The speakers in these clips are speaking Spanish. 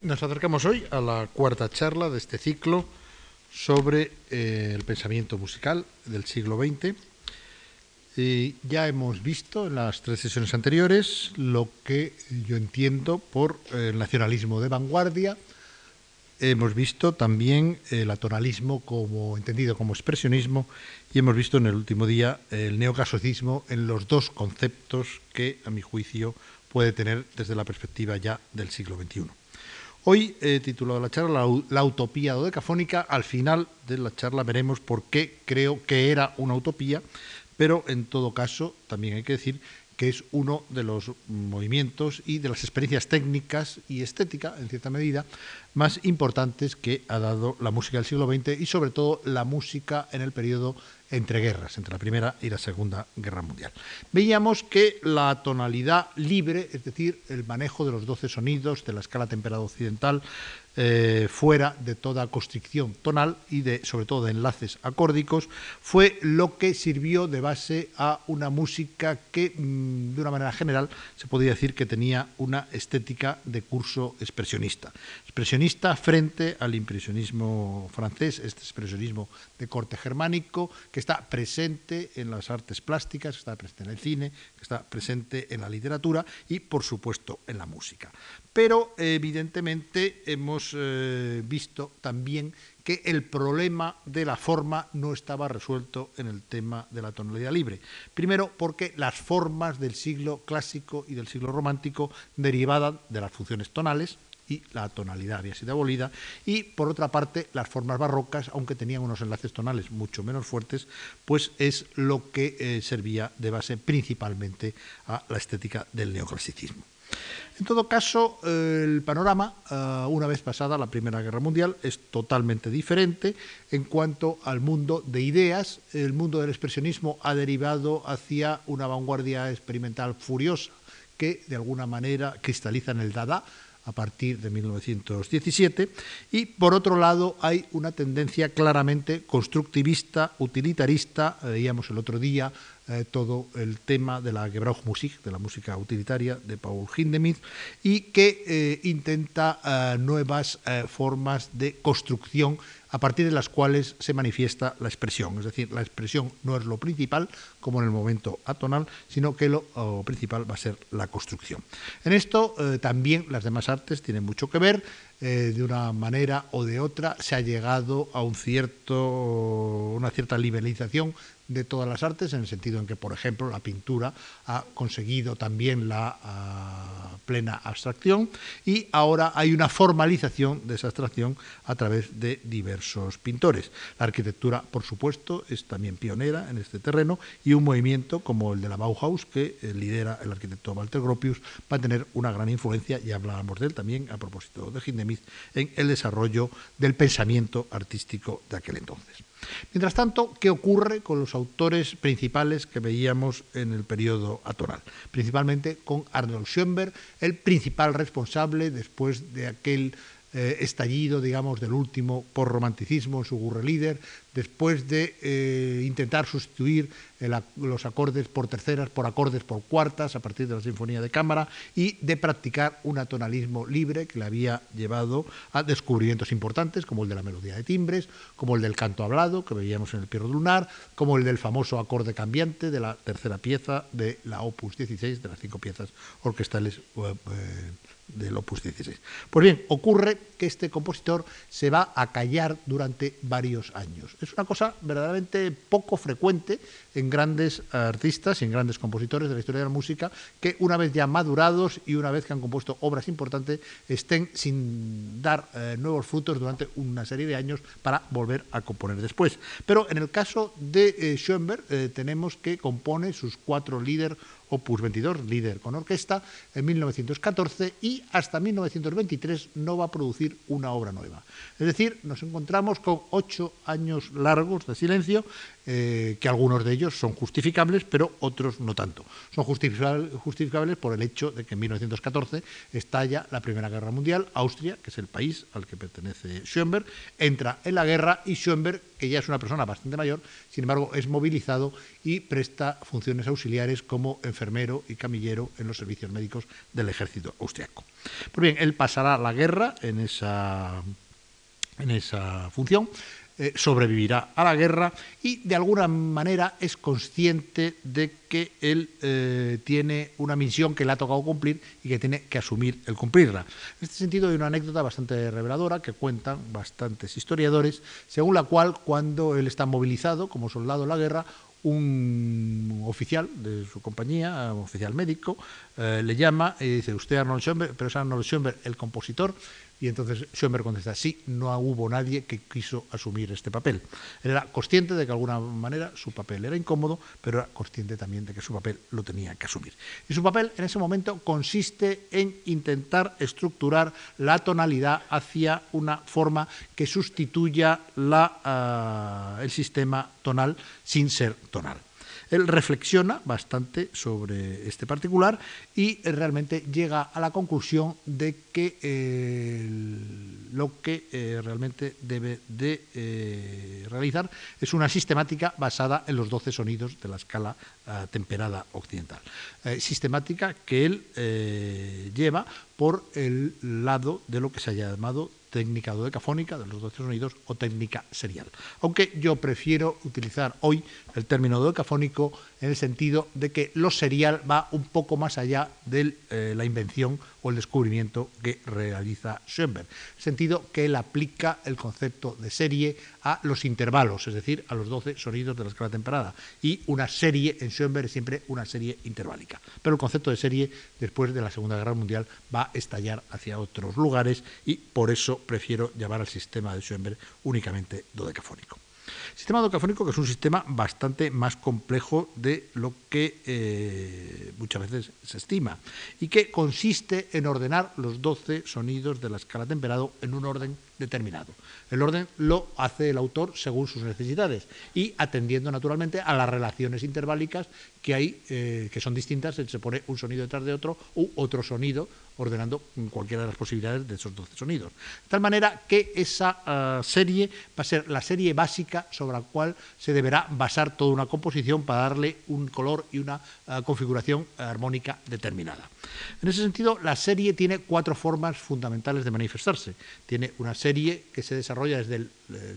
Nos acercamos hoy a la cuarta charla de este ciclo sobre eh, el pensamiento musical del siglo XX. ya hemos visto en las tres sesiones anteriores lo que yo entiendo por el eh, nacionalismo de vanguardia. Hemos visto también el atonalismo como entendido como expresionismo y hemos visto en el último día el neoclasicismo en los dos conceptos que, a mi juicio, puede tener desde la perspectiva ya del siglo XXI. Hoy he titulado la charla la, utopía dodecafónica. Al final de la charla veremos por qué creo que era una utopía, pero en todo caso también hay que decir que es uno de los movimientos y de las experiencias técnicas y estética, en cierta medida, más importantes que ha dado la música del siglo XX y sobre todo la música en el periodo entre guerras, entre la Primera y la Segunda Guerra Mundial. Veíamos que la tonalidad libre, es decir, el manejo de los doce sonidos de la escala temperada occidental, eh, fuera de toda constricción tonal y de, sobre todo de enlaces acórdicos, fue lo que sirvió de base a una música que, mm, de una manera general, se podría decir que tenía una estética de curso expresionista. Expresionista frente al impresionismo francés, este expresionismo de corte germánico, que está presente en las artes plásticas, está presente en el cine, está presente en la literatura y, por supuesto, en la música pero evidentemente hemos eh, visto también que el problema de la forma no estaba resuelto en el tema de la tonalidad libre. Primero, porque las formas del siglo clásico y del siglo romántico derivaban de las funciones tonales, y la tonalidad había sido abolida, y por otra parte las formas barrocas, aunque tenían unos enlaces tonales mucho menos fuertes, pues es lo que eh, servía de base principalmente a la estética del neoclasicismo. En todo caso, el panorama, eh, una vez pasada la Primera Guerra Mundial, es totalmente diferente en cuanto al mundo de ideas. El mundo del expresionismo ha derivado hacia una vanguardia experimental furiosa que de alguna manera cristaliza en el Dada, a partir de 1917 y por otro lado hay una tendencia claramente constructivista, utilitarista, veíamos el otro día eh, todo el tema de la Gebrauchmusik, de la música utilitaria de Paul Hindemith y que eh, intenta eh, nuevas formas de construcción a partir de las cuales se manifiesta la expresión. Es decir, la expresión no es lo principal, como en el momento atonal, sino que lo principal va a ser la construcción. En esto también las demás artes tienen mucho que ver. De una manera o de otra se ha llegado a un cierto, una cierta liberalización de todas las artes, en el sentido en que, por ejemplo, la pintura ha conseguido también la ah, plena abstracción y ahora hay una formalización de esa abstracción a través de diversos pintores. La arquitectura, por supuesto, es también pionera en este terreno y un movimiento como el de la Bauhaus, que eh, lidera el arquitecto Walter Gropius, va a tener una gran influencia, y hablábamos de él también a propósito de Hindemith, en el desarrollo del pensamiento artístico de aquel entonces. Mientras tanto, ¿qué ocurre con los autores principales que veíamos en el periodo atonal? Principalmente con Arnold Schoenberg, el principal responsable después de aquel eh, estallido, digamos, del último por romanticismo en su Gurre Líder, después de eh, intentar sustituir los acordes por terceras por acordes por cuartas a partir de la Sinfonía de Cámara y de practicar un atonalismo libre que le había llevado a descubrimientos importantes como el de la melodía de timbres, como el del canto hablado que veíamos en el Pierro Lunar, como el del famoso acorde cambiante de la tercera pieza de la Opus 16, de las cinco piezas orquestales. Eh, del Opus 16. Pues bien, ocurre que este compositor se va a callar durante varios años. Es una cosa verdaderamente poco frecuente en grandes artistas y en grandes compositores de la historia de la música que una vez ya madurados y una vez que han compuesto obras importantes estén sin dar eh, nuevos frutos durante una serie de años para volver a componer después. Pero en el caso de eh, Schoenberg eh, tenemos que compone sus cuatro líderes Opus 22, líder con orquesta, en 1914 y hasta 1923 no va a producir una obra nueva. Es decir, nos encontramos con ocho años largos de silencio eh, que algunos de ellos son justificables, pero otros no tanto. Son justificables por el hecho de que en 1914 estalla la Primera Guerra Mundial, Austria, que es el país al que pertenece Schoenberg, entra en la guerra y Schoenberg, que ya es una persona bastante mayor, sin embargo es movilizado y presta funciones auxiliares como enfermero y camillero en los servicios médicos del ejército austriaco. Pues bien, él pasará la guerra en esa, en esa función eh, sobrevivirá a la guerra y de alguna manera es consciente de que él eh, tiene una misión que le ha tocado cumplir y que tiene que asumir el cumplirla. En este sentido hay una anécdota bastante reveladora que cuentan bastantes historiadores, según la cual cuando él está movilizado como soldado en la guerra, un oficial de su compañía, un oficial médico, eh, le llama y dice, usted Arnold Schoenberg, pero es Arnold Schoenberg el compositor, y entonces Schoenberg contesta, sí, no hubo nadie que quiso asumir este papel. Él era consciente de que de alguna manera su papel era incómodo, pero era consciente también de que su papel lo tenía que asumir. Y su papel en ese momento consiste en intentar estructurar la tonalidad hacia una forma que sustituya ah, el sistema tonal sin ser tonal. Él reflexiona bastante sobre este particular y realmente llega a la conclusión de que eh, lo que eh, realmente debe de eh, realizar es una sistemática basada en los 12 sonidos de la escala temperada occidental. sistemática que él lleva por el lado de lo que se ha llamado técnica dodecafónica de los 12 sonidos o técnica serial. Aunque yo prefiero utilizar hoy el término dodecafónico en el sentido de que lo serial va un poco más allá de eh, la invención o el descubrimiento que realiza Schoenberg. Sentido que él aplica el concepto de serie a los intervalos, es decir, a los 12 sonidos de la escala temperada. Y una serie en Schoenberg es siempre una serie interválica. Pero el concepto de serie, después de la Segunda Guerra Mundial, va a estallar hacia otros lugares y por eso prefiero llamar al sistema de Schoenberg únicamente dodecafónico. Sistema docafónico que es un sistema bastante más complejo de lo que eh, muchas veces se estima y que consiste en ordenar los 12 sonidos de la escala temperado en un orden determinado. El orden lo hace el autor según sus necesidades y atendiendo naturalmente a las relaciones interválicas que hay, eh, que son distintas, se pone un sonido detrás de otro u otro sonido ordenando cualquiera de las posibilidades de esos 12 sonidos. De tal manera que esa ah, serie va a ser la serie básica sobre la cual se deberá basar toda una composición para darle un color y una ah, configuración armónica determinada. En ese sentido, la serie tiene cuatro formas fundamentales de manifestarse. Tiene una serie que se desarrolla desde el,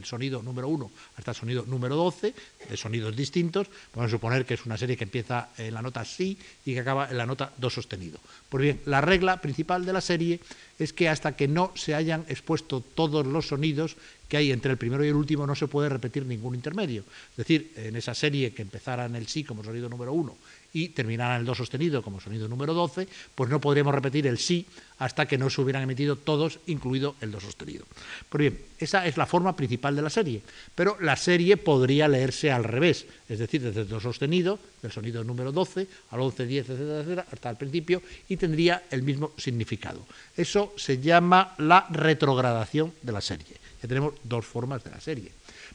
sonido número 1 hasta el sonido número 12, de sonidos distintos. Podemos suponer que es una serie que empieza en la nota si y que acaba en la nota do sostenido. Pues bien, la regla principal de la serie es que hasta que no se hayan expuesto todos los sonidos que hay entre el primero y el último no se puede repetir ningún intermedio. Es decir, en esa serie que empezara en el si como sonido número 1 y terminara en el do sostenido como sonido número 12, pues no podríamos repetir el si hasta que no se hubieran emitido todos, incluido el do sostenido. Pues bien, esa es la forma principal de la serie, pero la serie podría leerse al revés, es decir, desde el do sostenido, del sonido número 12 al 11, 10, etcétera, etcétera, hasta el principio, y tendría el mismo significado. Eso se llama la retrogradación de la serie. Ya tenemos dos formas de la serie.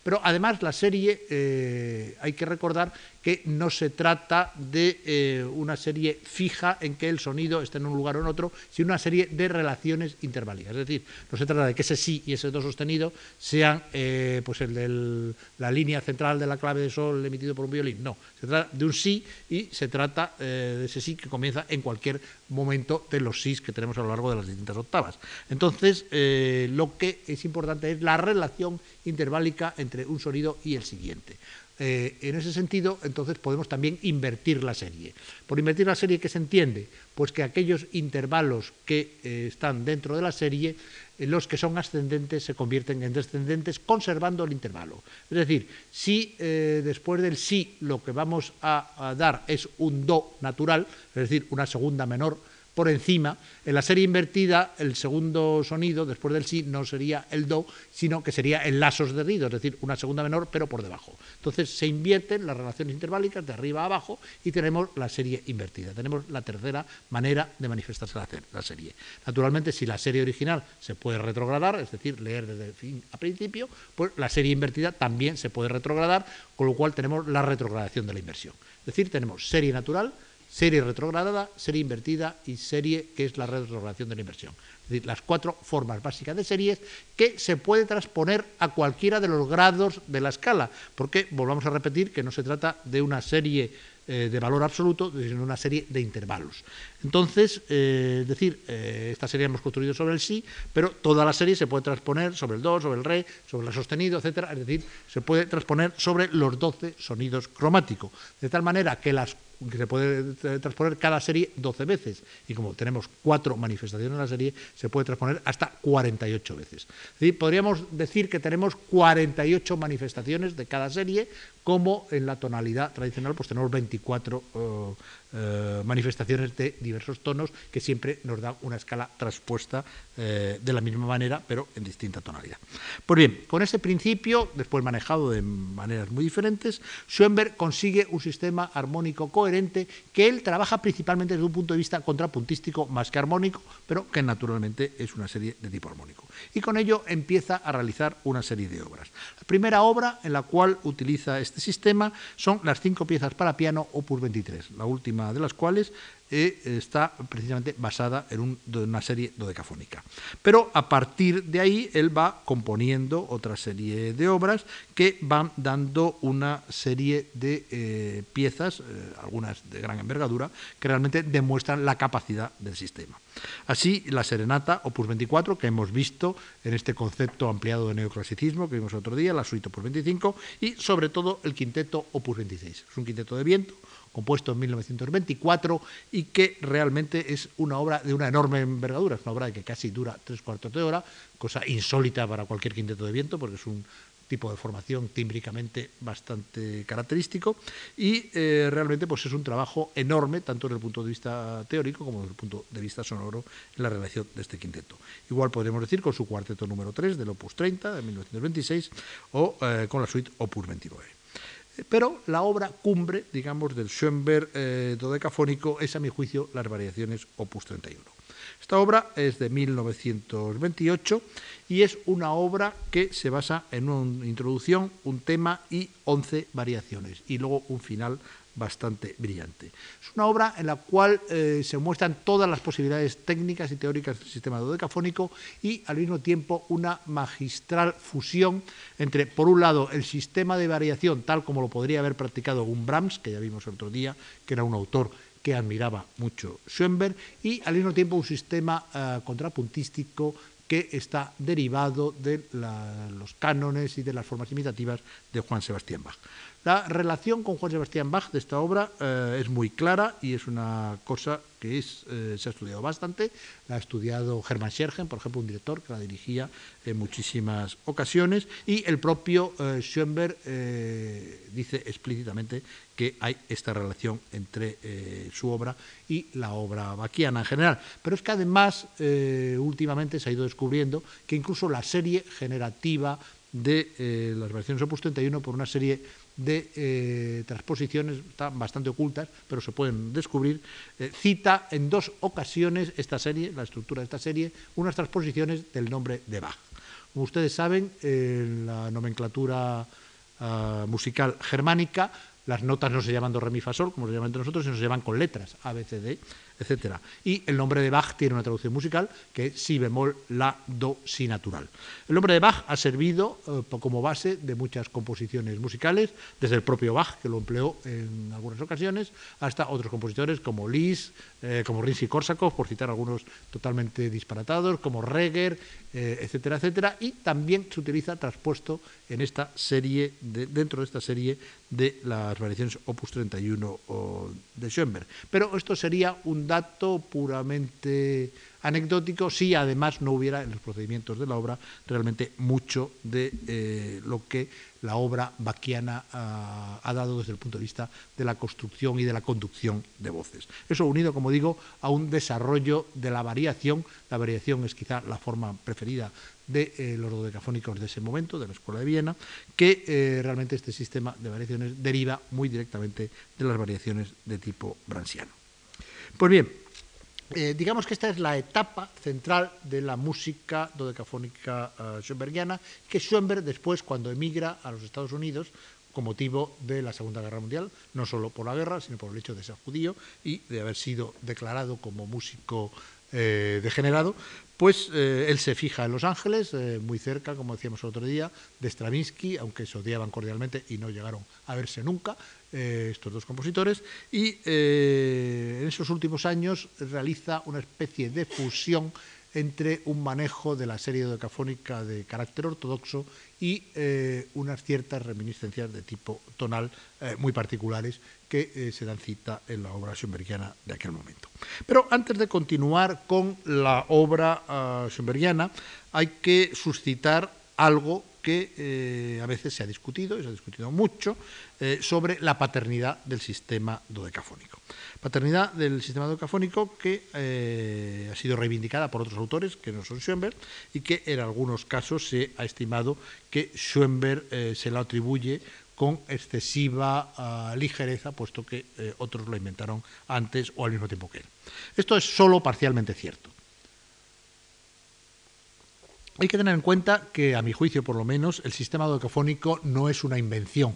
Pero además la serie, eh, hay que recordar que no se trata de eh, una serie fija en que el sonido esté en un lugar o en otro, sino una serie de relaciones interválicas. Es decir, no se trata de que ese sí y ese do sostenido sean eh, pues el de la línea central de la clave de sol emitido por un violín. No, se trata de un sí y se trata de ese sí que comienza en cualquier momento de los sís que tenemos a lo largo de las distintas octavas. Entonces, lo que es importante es la relación interválica entre un sonido y el siguiente. Eh, en ese sentido, entonces podemos también invertir la serie. Por invertir la serie, ¿qué se entiende? Pues que aquellos intervalos que eh, están dentro de la serie, eh, los que son ascendentes se convierten en descendentes conservando el intervalo. Es decir, si después del sí lo que vamos a dar es un do natural, es decir, una segunda menor, por encima. En la serie invertida, el segundo sonido, después del si, no sería el do, sino que sería el la sostenido, es decir, una segunda menor, pero por debajo. Entonces se invierten las relaciones interválicas de arriba a abajo y tenemos la serie invertida. Tenemos la tercera manera de manifestarse la, serie. Naturalmente, si la serie original se puede retrogradar, es decir, leer desde fin a principio, pues la serie invertida también se puede retrogradar, con lo cual tenemos la retrogradación de la inversión. Es decir, tenemos serie natural, serie retrogradada, serie invertida y serie que es la retrogradación de la inversión. Es decir, las cuatro formas básicas de series que se puede transponer a cualquiera de los grados de la escala, porque volvamos a repetir que no se trata de una serie eh, de valor absoluto, sino una serie de intervalos. Entonces, eh, es decir, eh, esta serie hemos construido sobre el si, pero toda la serie se puede transponer sobre el do, sobre el re, sobre el sostenido, etcétera, es decir, se puede transponer sobre los 12 sonidos cromáticos, de tal manera que las que se puede transponer cada serie 12 veces. Y como tenemos cuatro manifestaciones en la serie, se puede transponer hasta 48 veces. podríamos decir que tenemos 48 manifestaciones de cada serie, como en la tonalidad tradicional pues tenemos 24 eh, manifestaciones de diversos tonos que siempre nos dan una escala transpuesta eh, de la misma manera, pero en distinta tonalidad. Pues bien, con ese principio, después manejado de maneras muy diferentes, Schoenberg consigue un sistema armónico coherente que él trabaja principalmente desde un punto de vista contrapuntístico más que armónico, pero que naturalmente es una serie de tipo armónico. Y con ello empieza a realizar una serie de obras. La primera obra en la cual utiliza este sistema son las cinco piezas para piano opus 23, la última de las cuales eh, está precisamente basada en una serie dodecafónica. Pero a partir de ahí él va componiendo otra serie de obras que van dando una serie de eh, piezas, eh, algunas de gran envergadura, que realmente demuestran la capacidad del sistema. Así, la Serenata, opus 24, que hemos visto en este concepto ampliado de neoclasicismo que vimos otro día, la suite opus 25, y sobre todo el quinteto opus 26. Es un quinteto de viento compuesto en 1924 y que realmente es una obra de una enorme envergadura, es una obra que casi dura tres cuartos de hora, cosa insólita para cualquier quinteto de viento porque es un tipo de formación tímbricamente bastante característico y eh, realmente pues es un trabajo enorme tanto desde el punto de vista teórico como desde el punto de vista sonoro en la relación de este quinteto. Igual podemos decir con su cuarteto número 3 del Opus 30 de 1926 o eh, con la suite Opus 29. Pero la obra cumbre, digamos, del Schoenberg eh, dodecafónico es, a mi juicio, las variaciones opus 31. Esta obra es de 1928 y es una obra que se basa en una introducción, un tema y 11 variaciones, y luego un final bastante brillante. Es una obra en la cual eh, se muestran todas las posibilidades técnicas y teóricas del sistema dodecafónico y al mismo tiempo una magistral fusión entre, por un lado, el sistema de variación tal como lo podría haber practicado un Brahms, que ya vimos el otro día, que era un autor que admiraba mucho Schoenberg, y al mismo tiempo un sistema eh, contrapuntístico que está derivado de los cánones y de las formas imitativas de Juan Sebastián Bach. La relación con Juan Sebastián Bach de esta obra eh, es muy clara y es una cosa que eh, se ha estudiado bastante. La ha estudiado Hermann Schergen, por ejemplo, un director que la dirigía en muchísimas ocasiones, y el propio eh, Schoenberg dice explícitamente que hay esta relación entre su obra y la obra bachiana en general. Pero es que además últimamente se ha ido descubriendo que incluso la serie generativa de las versiones Opus 31 por una serie de eh, transposiciones están bastante ocultas, pero se pueden descubrir, eh, cita en dos ocasiones esta serie, la estructura de esta serie, unas transposiciones del nombre de Bach. Como ustedes saben, en la nomenclatura ah, musical germánica, las notas no se llaman do, re, mi, fa, sol, como se llaman entre nosotros, sino se llaman con letras, A, B, C, D, etc. Y el nombre de Bach tiene una traducción musical que es si bemol, la, do, si natural. El nombre de Bach ha servido eh, como base de muchas composiciones musicales, desde el propio Bach, que lo empleó en algunas ocasiones, hasta otros compositores como Liszt, eh, como Rimsky-Korsakov, por citar algunos totalmente disparatados, como Reger, eh, etcétera, etcétera. Y también se utiliza traspuesto en esta serie, dentro de esta serie de las variaciones Opus 31 de Schoenberg. Pero esto sería un dato puramente anecdótico si además no hubiera en los procedimientos de la obra realmente mucho de eh, lo que la obra baquiana ah, ha dado desde el punto de vista de la construcción y de la conducción de voces. Eso unido, como digo, a un desarrollo de la variación. La variación es quizá la forma preferida de eh, los dodecafónicos de ese momento, de la Escuela de Viena, que eh, realmente este sistema de variaciones deriva muy directamente de las variaciones de tipo bransiano. Pues bien, eh, digamos que esta es la etapa central de la música dodecafónica schoenbergiana, que Schoenberg después, cuando emigra a los Estados Unidos, con motivo de la Segunda Guerra Mundial, no solo por la guerra, sino por el hecho de ser judío y de haber sido declarado como músico degenerado, pues él se fija en Los Ángeles, muy cerca, como decíamos el otro día, de Stravinsky, aunque se odiaban cordialmente y no llegaron a verse nunca, estos dos compositores, y en esos últimos años realiza una especie de fusión entre un manejo de la serie decafónica de carácter ortodoxo y eh, unas ciertas reminiscencias de tipo tonal eh, muy particulares que eh, se dan cita en la obra schönbergiana de aquel momento. Pero antes de continuar con la obra uh, hay que suscitar algo que a veces se ha discutido, y se ha discutido mucho, sobre la paternidad del sistema dodecafónico paternidad del sistema docafónico que eh, ha sido reivindicada por otros autores que no son Schoenberg y que en algunos casos se ha estimado que Schoenberg eh, se lo atribuye con excesiva ah, ligereza, puesto que eh, otros lo inventaron antes o al mismo tiempo que él. Esto es solo parcialmente cierto. Hay que tener en cuenta que, a mi juicio por lo menos, el sistema docafónico no es una invención,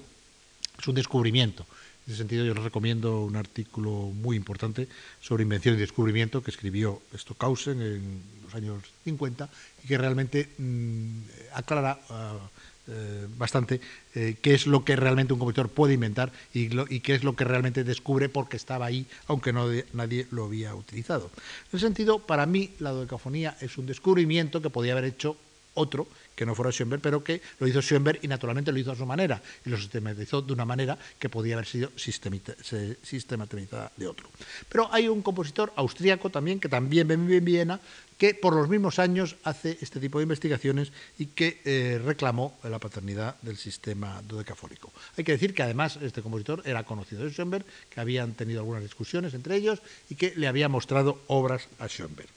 es un descubrimiento. En ese sentido, yo les recomiendo un artículo muy importante sobre invención y descubrimiento que escribió Stockhausen en los años 50 y que realmente mm, aclara ah, eh, bastante eh, qué es lo que realmente un compositor puede inventar y, qué es lo que realmente descubre porque estaba ahí, aunque no nadie lo había utilizado. En ese sentido, para mí, la dodecafonía es un descubrimiento que podía haber hecho otro que no fuera Schoenberg, pero que lo hizo Schoenberg y naturalmente lo hizo a su manera y lo sistematizó de una manera que podía haber sido sistematizada de otro. Pero hay un compositor austríaco también que también vive en Viena que por los mismos años hace este tipo de investigaciones y que eh, reclamó la paternidad del sistema dodecafónico. Hay que decir que además este compositor era conocido de Schoenberg, que habían tenido algunas discusiones entre ellos y que le había mostrado obras a Schoenberg.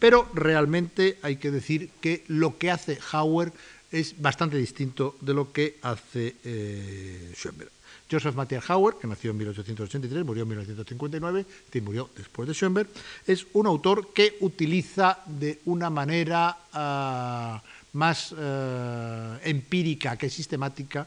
Pero realmente hay que decir que lo que hace Hauer es bastante distinto de lo que hace eh, Schoenberg. Joseph Matthias Hauer, que nació en 1883, murió en 1959, y murió después de Schoenberg, es un autor que utiliza de una manera ah, más ah, empírica que sistemática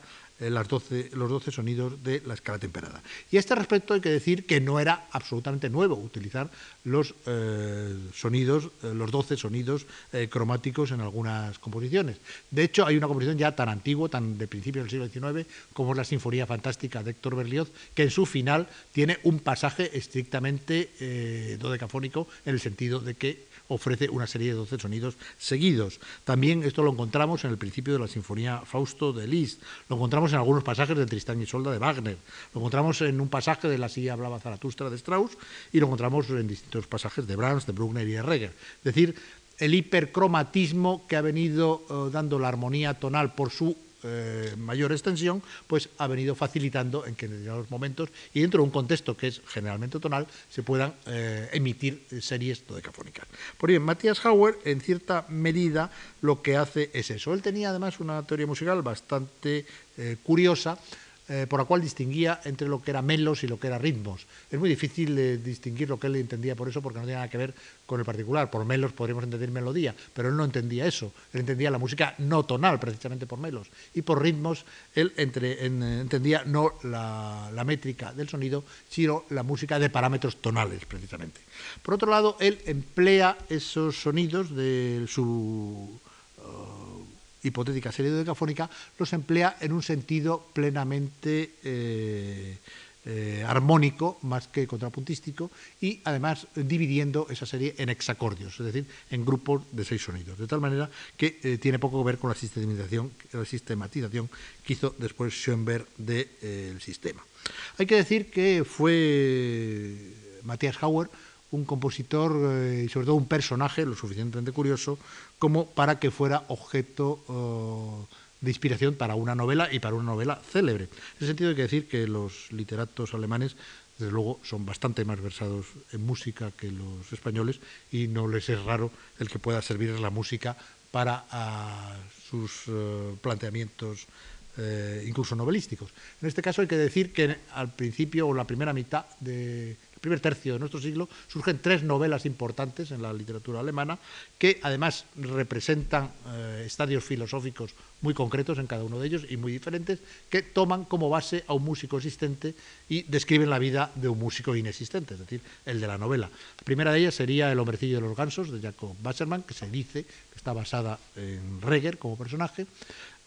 las 12, los 12 sonidos de la escala temperada. Y a este respecto hay que decir que no era absolutamente nuevo utilizar los eh, sonidos, eh, los 12 sonidos cromáticos en algunas composiciones. De hecho, hay una composición ya tan antigua, tan de principios del siglo XIX, como es la Sinfonía Fantástica de Héctor Berlioz, que en su final tiene un pasaje estrictamente dodecafónico en el sentido de que ofrece una serie de 12 sonidos seguidos. También esto lo encontramos en el principio de la Sinfonía Fausto de Liszt, lo encontramos en algunos pasajes de Tristán y Solda de Wagner, lo encontramos en un pasaje de La silla hablaba Zaratustra de Strauss y lo encontramos en distintos pasajes de Brahms, de Bruckner y de Reger. Es decir, el hipercromatismo que ha venido eh, dando la armonía tonal por su eh, mayor extensión, pues ha venido facilitando en que en determinados momentos y dentro de un contexto que es generalmente tonal se puedan eh, emitir series dodecafónicas. Por bien, Matthias Hauer, en cierta medida, lo que hace es eso. Él tenía además una teoría musical bastante eh, curiosa eh, por la cual distinguía entre lo que era melos y lo que era ritmos. Es muy difícil distinguir lo que él entendía por eso, porque no tiene nada que ver con el particular. Por melos podríamos entender melodía, pero él no entendía eso. Él entendía la música no tonal, precisamente por melos. Y por ritmos, él entendía no la, métrica del sonido, sino la música de parámetros tonales, precisamente. Por otro lado, él emplea esos sonidos de su hipotética serie decafónica, los emplea en un sentido plenamente eh, eh, armónico más que contrapuntístico y además dividiendo esa serie en hexacordios, es decir, en grupos de seis sonidos, de tal manera que eh, tiene poco que ver con la sistematización, la sistematización que hizo después Schoenberg del sistema. Hay que decir que fue Matthias Hauer un compositor y sobre todo un personaje lo suficientemente curioso como para que fuera objeto eh, de inspiración para una novela y para una novela célebre. En ese sentido hay que decir que los literatos alemanes, desde luego, son bastante más versados en música que los españoles y no les es raro el que pueda servir la música para ah, sus eh, planteamientos eh, incluso novelísticos. En este caso hay que decir que al principio o la primera mitad de primer tercio de nuestro siglo, surgen tres novelas importantes en la literatura alemana que además representan eh, estadios filosóficos muy concretos en cada uno de ellos y muy diferentes, que toman como base a un músico existente y describen la vida de un músico inexistente, es decir, el de la novela. La primera de ellas sería El hombrecillo de los gansos, de Jacob Wassermann, que se dice que está basada en Reger como personaje.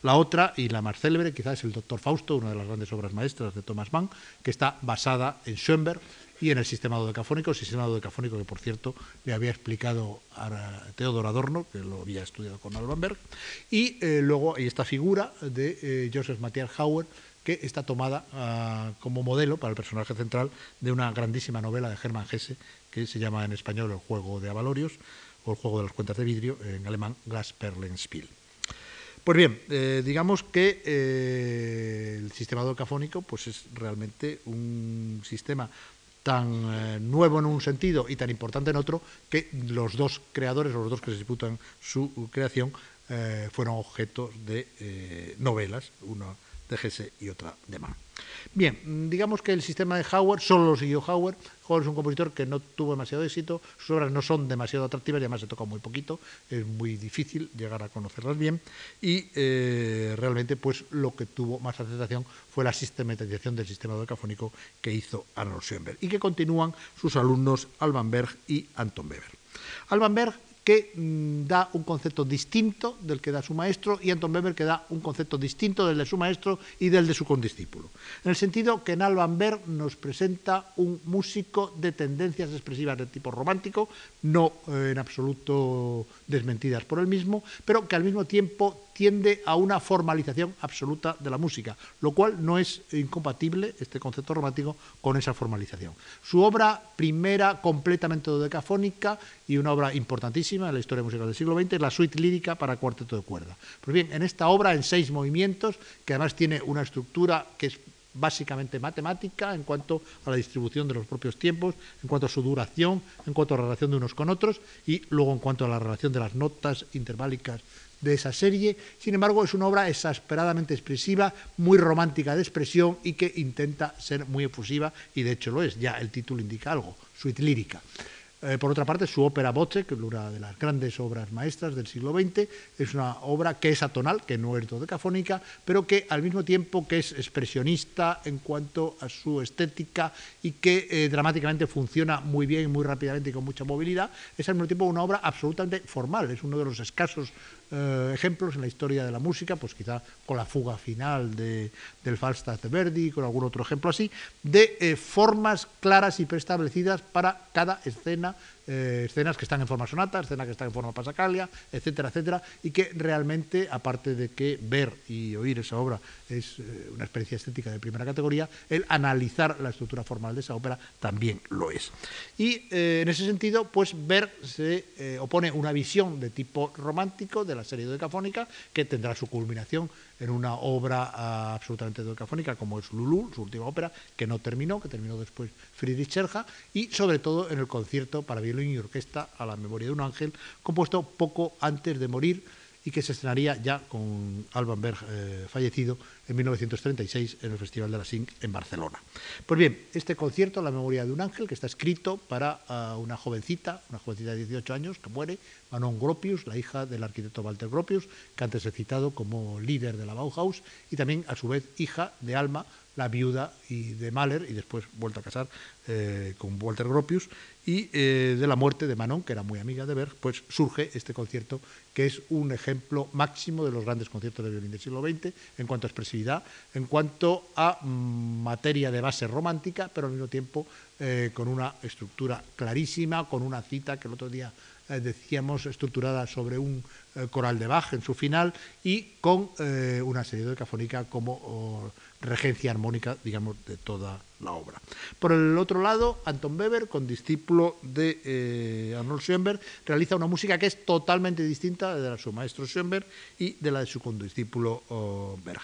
La otra, y la más célebre, quizás es el Doctor Fausto, una de las grandes obras maestras de Thomas Mann, que está basada en Schoenberg y en el sistema dodecafónico, el sistema dodecafónico que, por cierto, le había explicado a Theodor Adorno, que lo había estudiado con Alban Berg. Y eh, luego hay esta figura de eh, Joseph Matthias Hauer, que está tomada ah, como modelo para el personaje central de una grandísima novela de Hermann Hesse, que se llama en español El juego de Avalorios, o El juego de las cuentas de vidrio, en alemán Glasperlenspiel. Pues bien, eh, digamos que el sistema docafónico pues es realmente un sistema tan eh, nuevo en un sentido y tan importante en otro que los dos creadores, los dos que se disputan su creación, fueron objetos de novelas, una de Gese y otra de Mann. Bien, digamos que el sistema de Howard solo lo siguió Howard. Howard es un compositor que no tuvo demasiado éxito, sus obras no son demasiado atractivas y además se toca muy poquito, es muy difícil llegar a conocerlas bien y eh, realmente pues lo que tuvo más aceptación fue la sistematización del sistema docafónico que hizo Arnold Schoenberg y que continúan sus alumnos Alban Berg y Anton Weber. Alban Berg que mm, da un concepto distinto del que da su maestro y Anton Weber que da un concepto distinto del de su maestro y del de su condiscípulo. En el sentido que en Alban Berg nos presenta un músico de tendencias expresivas de tipo romántico, no eh, en absoluto desmentidas por él mismo, pero que al mismo tiempo tiende a una formalización absoluta de la música, lo cual no es incompatible, este concepto romántico, con esa formalización. Su obra primera, completamente dodecafónica y una obra importantísima en la historia musical del siglo XX, la suite lírica para cuarteto de cuerda. Pues bien, en esta obra, en seis movimientos, que además tiene una estructura que es básicamente matemática en cuanto a la distribución de los propios tiempos, en cuanto a su duración, en cuanto a la relación de unos con otros y luego en cuanto a la relación de las notas interválicas de esa serie. Sin embargo, es una obra exasperadamente expresiva, muy romántica de expresión y que intenta ser muy efusiva, y de hecho lo es, ya el título indica algo, suite lírica. Eh, por otra parte, su ópera Voce, que es una de las grandes obras maestras del siglo XX, es una obra que es atonal, que no es dodecafónica, pero que al mismo tiempo que es expresionista en cuanto a su estética y que eh, dramáticamente funciona muy bien, muy rápidamente y con mucha movilidad, es al mismo tiempo una obra absolutamente formal, es uno de los escasos eh, ejemplos en la historia de la música, pues quizá con la fuga final de, del Falstaff de Verdi, con algún otro ejemplo así, de eh, formas claras y preestablecidas para cada escena eh, escenas que están en forma sonata, escenas que están en forma pasacalia, etcétera, etcétera, y que realmente, aparte de que ver y oír esa obra es eh, una experiencia estética de primera categoría, el analizar la estructura formal de esa ópera también lo es. Y eh, en ese sentido, pues ver se opone una visión de tipo romántico de la serie decafónica que tendrá su culminación en una obra ah, absolutamente docafónica como es Lulú, su última ópera, que no terminó, que terminó después Friedrich Scherja, y sobre todo en el concierto para violín orquesta a la memoria de un ángel, compuesto poco antes de morir y que se estrenaría ya con Alban Berg eh, fallecido en 1936 en el Festival de la SINC en Barcelona. Pues bien, este concierto, La memoria de un ángel, que está escrito para ah, una jovencita, una jovencita de 18 años que muere, Manon Gropius, la hija del arquitecto Walter Gropius, que antes he citado como líder de la Bauhaus, y también a su vez hija de Alma, la viuda y de Mahler, y después vuelto a casar eh, con Walter Gropius, y eh, de la muerte de Manon, que era muy amiga de Berg, pues surge este concierto que es un ejemplo máximo de los grandes conciertos de violín del siglo XX en cuanto a expresividad, en cuanto a mm, materia de base romántica, pero al mismo tiempo eh, con una estructura clarísima, con una cita que el otro día decíamos, estructurada sobre un coral de Bach en su final y con una serie de cafónica como regencia armónica, digamos, de toda la obra. Por el otro lado, Anton Weber, con discípulo de Arnold Schoenberg, realiza una música que es totalmente distinta de la de su maestro Schoenberg y de la de su condiscípulo oh, Berg.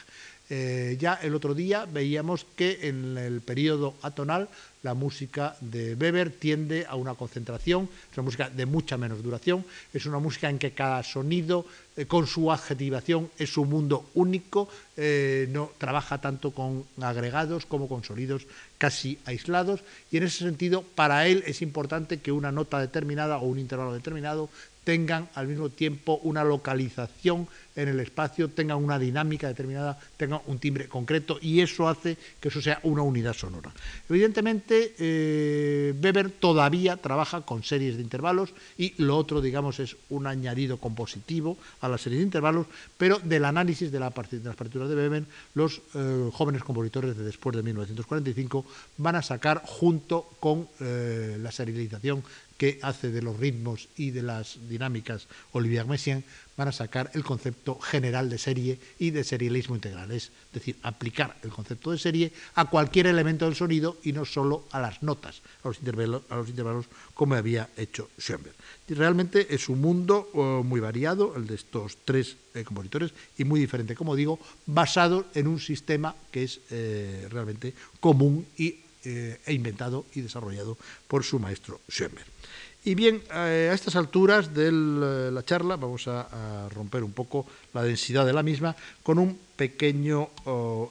Ya el otro día veíamos que en el periodo atonal la música de Weber tiende a una concentración, es una música de mucha menos duración, es una música en que cada sonido eh, con su adjetivación es un mundo único, eh, no trabaja tanto con agregados como con sonidos casi aislados y en ese sentido para él es importante que una nota determinada o un intervalo determinado tengan al mismo tiempo una localización en el espacio, tengan una dinámica determinada, tengan un timbre concreto y eso hace que eso sea una unidad sonora. Evidentemente, eh, Weber todavía trabaja con series de intervalos y lo otro, digamos, es un añadido compositivo a la serie de intervalos, pero del análisis de, las partituras de Weber, los eh, jóvenes compositores de después de 1945 van a sacar junto con eh, la serialización que hace de los ritmos y de las dinámicas Olivier Messiaen, van a sacar el concepto general de serie y de serialismo integral, es decir, aplicar el concepto de serie a cualquier elemento del sonido y no solo a las notas, a los intervalos, a los intervalos como había hecho Schoenberg. Y realmente es un mundo oh, muy variado, el de estos tres eh, compositores, y muy diferente, como digo, basado en un sistema que es eh, realmente común y, eh, e inventado y desarrollado por su maestro Schoenberg. Y bien, eh, a estas alturas de la charla vamos a, romper un poco la densidad de la misma con un pequeño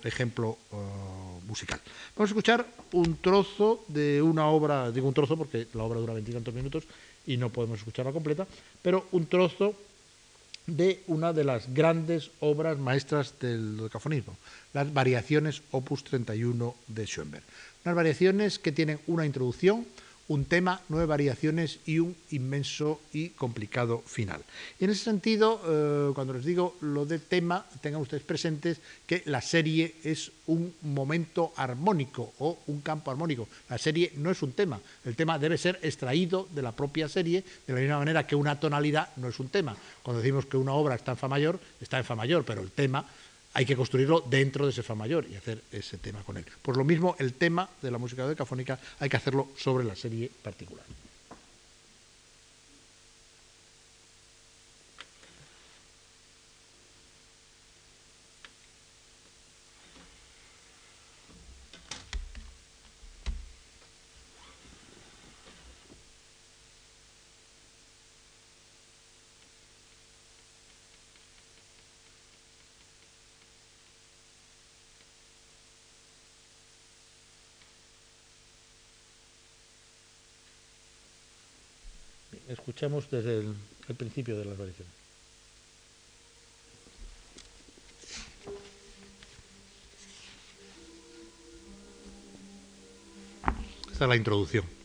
ejemplo musical. Vamos a escuchar un trozo de una obra, digo un trozo porque la obra dura veintitantos minutos y no podemos escucharla completa, pero un trozo de una de las grandes obras maestras del dodecafonismo, las variaciones opus 31 de Schoenberg. Unas variaciones que tienen una introducción, un tema, nueve variaciones y un inmenso y complicado final. Y en ese sentido, eh, cuando les digo lo del tema, tengan ustedes presentes que la serie es un momento armónico o un campo armónico. La serie no es un tema, el tema debe ser extraído de la propia serie, de la misma manera que una tonalidad no es un tema. Cuando decimos que una obra está en fa mayor, está en fa mayor, pero el tema hay que construirlo dentro de ese fa mayor y hacer ese tema con él. Por lo mismo, el tema de la música decafónica hay que hacerlo sobre la serie particular. Escuchemos desde el, principio de las variaciones. Esta es la introducción.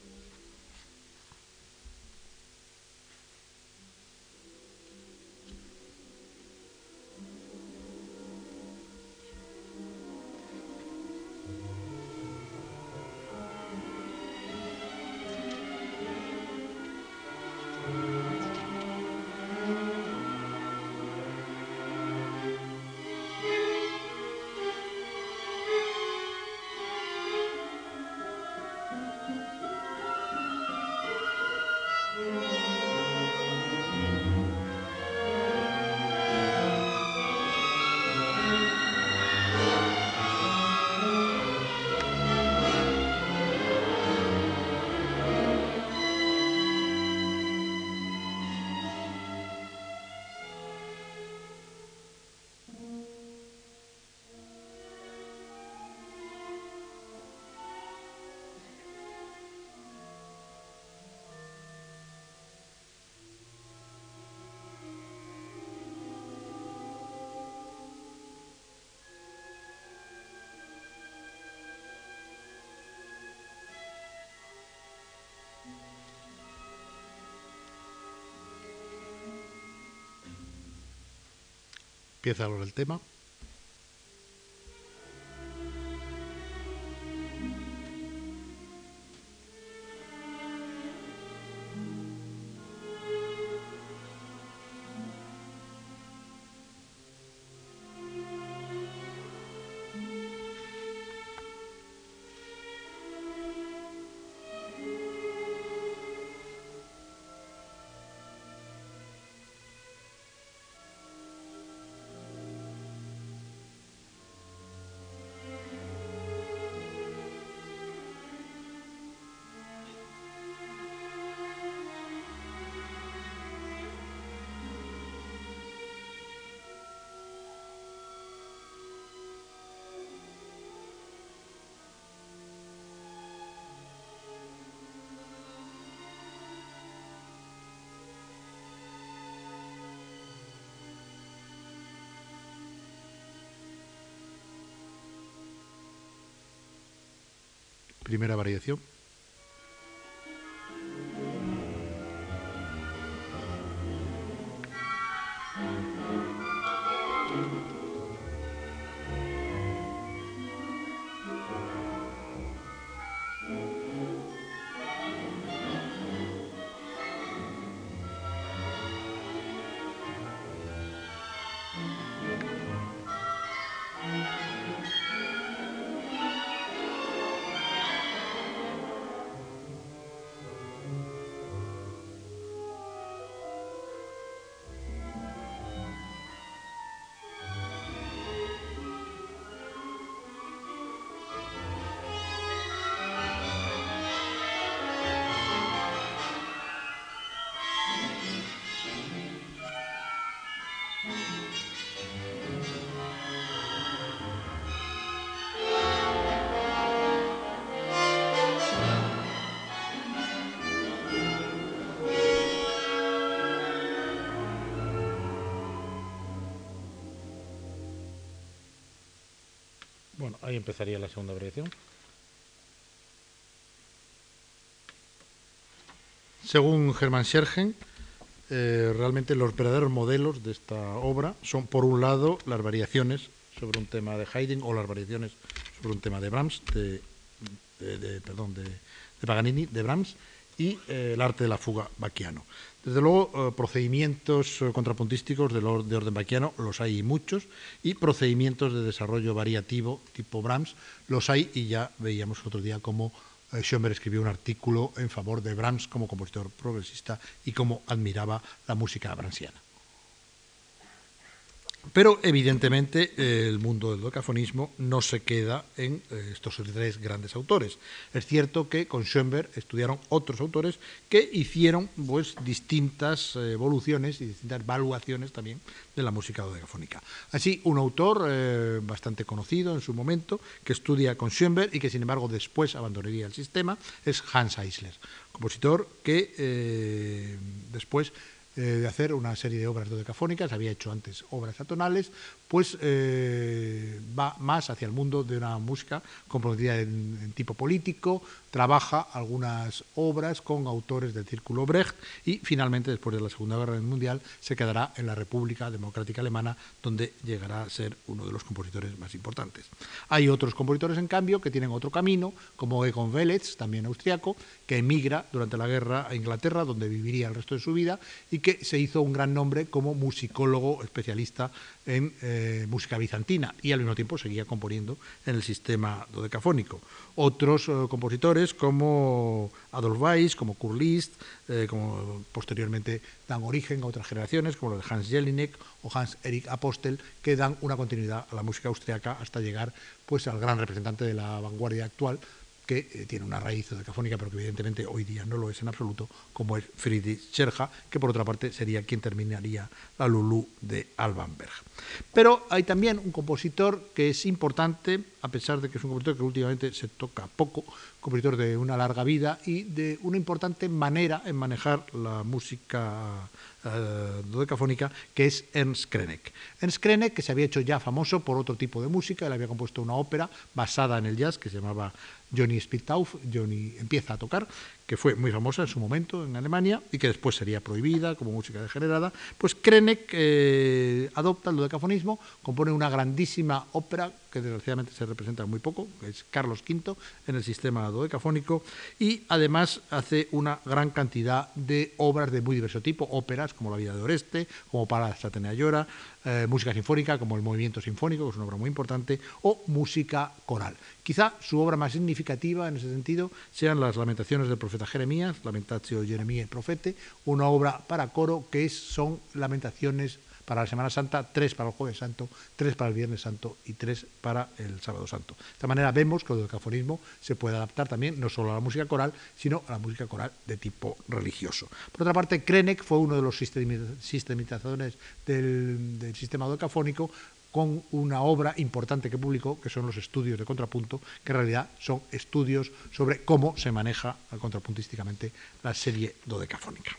Empieza ahora el tema. Primera variación. Bueno, ahí empezaría la segunda variación. Según Germán Schergen, eh, realmente los verdaderos modelos de esta obra son, por un lado, las variaciones sobre un tema de Haydn o las variaciones sobre un tema de Brahms, de, perdón, de, Paganini, de Brahms, y eh, el arte de la fuga baquiano. Desde luego, eh, procedimientos eh, contrapuntísticos de, de, orden baquiano los hay muchos y procedimientos de desarrollo variativo tipo Brahms los hay y ya veíamos otro día cómo eh, escribió un artículo en favor de Brahms como compositor progresista y cómo admiraba la música brahmsiana. Pero evidentemente el mundo del docafonismo no se queda en eh, estos tres grandes autores. Es cierto que con Schoenberg estudiaron otros autores que hicieron pues, distintas eh, evoluciones y distintas evaluaciones también de la música dodecafónica. Así, un autor eh, bastante conocido en su momento, que estudia con Schoenberg y que sin embargo después abandonaría el sistema, es Hans Eisler, compositor que después eh, de hacer una serie de obras dodecafónicas, había hecho antes obras atonales, pues va más hacia el mundo de una música comprometida en, tipo político, trabaja algunas obras con autores del Círculo Brecht y finalmente, después de la Segunda Guerra Mundial, se quedará en la República Democrática Alemana, donde llegará a ser uno de los compositores más importantes. Hay otros compositores, en cambio, que tienen otro camino, como Egon Velez, también austriaco, que emigra durante la guerra a Inglaterra, donde viviría el resto de su vida, y que se hizo un gran nombre como musicólogo especialista en eh, música bizantina y al mismo tiempo seguía componiendo en el sistema dodecafónico. Otros eh, compositores como Adolf Weiss, como Kurt eh, como posteriormente dan origen a otras generaciones como los de Hans Jelinek o Hans Erik Apostel, que dan una continuidad a la música austriaca hasta llegar pues, al gran representante de la vanguardia actual, que eh, tiene una raíz decafónica, pero que evidentemente hoy día no lo es en absoluto, como es Friedrich Scherja, que por otra parte sería quien terminaría la Lulu de Alban Berg. Pero hay también un compositor que es importante, a pesar de que es un compositor que últimamente se toca poco, compositor de una larga vida y de una importante manera en manejar la música eh, dodecafónica, que es Ernst Krenek. Ernst Krenek, que se había hecho ya famoso por otro tipo de música, él había compuesto una ópera basada en el jazz que se llamaba Johnny Spittauf, Johnny empieza a tocar, que fue muy famosa en su momento en Alemania y que después sería prohibida como música degenerada, pues Krenek eh, adopta el dodecafonismo, compone una grandísima ópera que desgraciadamente se representa muy poco, que es Carlos V en el sistema dodecafónico, y además hace una gran cantidad de obras de muy diverso tipo, óperas como La vida de Oreste, como Para Satenea Llora, eh, música sinfónica como el Movimiento Sinfónico, que es una obra muy importante, o música coral. Quizá su obra más significativa en ese sentido sean las Lamentaciones del profeta Jeremías, Lamentatio Jeremías Profete, una obra para coro que son lamentaciones para la Semana Santa, tres para el Jueves Santo, tres para el Viernes Santo y tres para el Sábado Santo. De esta manera vemos que el dodecafonismo se puede adaptar también no solo a la música coral, sino a la música coral de tipo religioso. Por otra parte, Krenek fue uno de los sistematizadores del, del sistema dodecafónico con una obra importante que publicó, que son los estudios de contrapunto, que en realidad son estudios sobre cómo se maneja contrapuntísticamente la serie dodecafónica.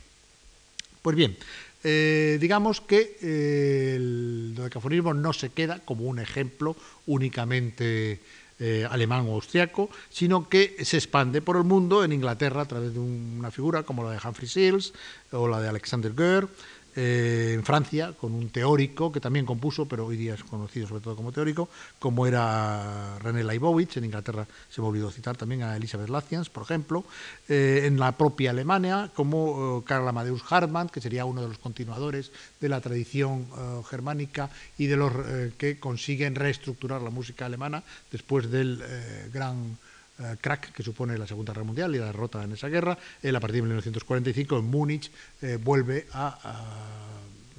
Pues bien, eh, digamos que eh, el dodecafonismo no se queda como un ejemplo únicamente eh, alemán o austriaco, sino que se expande por el mundo en Inglaterra a través de una figura como la de Humphrey Seals o la de Alexander Goer, eh, en Francia, con un teórico que también compuso, pero hoy día es conocido sobre todo como teórico, como era René Leibowitz. En Inglaterra se me olvidó citar también a Elizabeth Lacians, por ejemplo. Eh, en la propia Alemania, como Karl Amadeus Hartmann, que sería uno de los continuadores de la tradición germánica y de los que consiguen reestructurar la música alemana después del gran eh, crack que supone la Segunda Guerra Mundial y la derrota en esa guerra. Él a partir de 1945 en Múnich eh, vuelve a,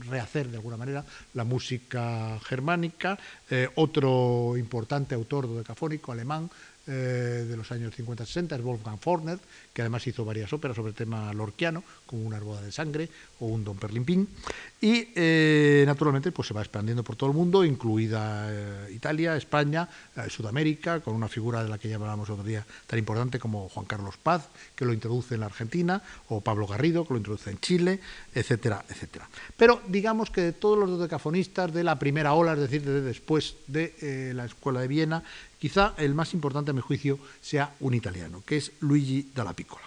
rehacer de alguna manera la música germánica. Eh, otro importante autor dodecafónico alemán de los años 50-60 es Wolfgang Forner, que además hizo varias óperas sobre el tema lorquiano, como Una boda de sangre o un Don Perlimpín. Y eh, naturalmente pues se va expandiendo por todo el mundo, incluida eh, Italia, España, eh, Sudamérica, con una figura de la que ya hablábamos otro día tan importante como Juan Carlos Paz, que lo introduce en la Argentina, o Pablo Garrido, que lo introduce en Chile, etcétera, etcétera. Pero digamos que de todos los dodecafonistas de la primera ola, es decir, de después de la Escuela de Viena, quizá el más importante a mi juicio sea un italiano, que es Luigi Dalla Piccola.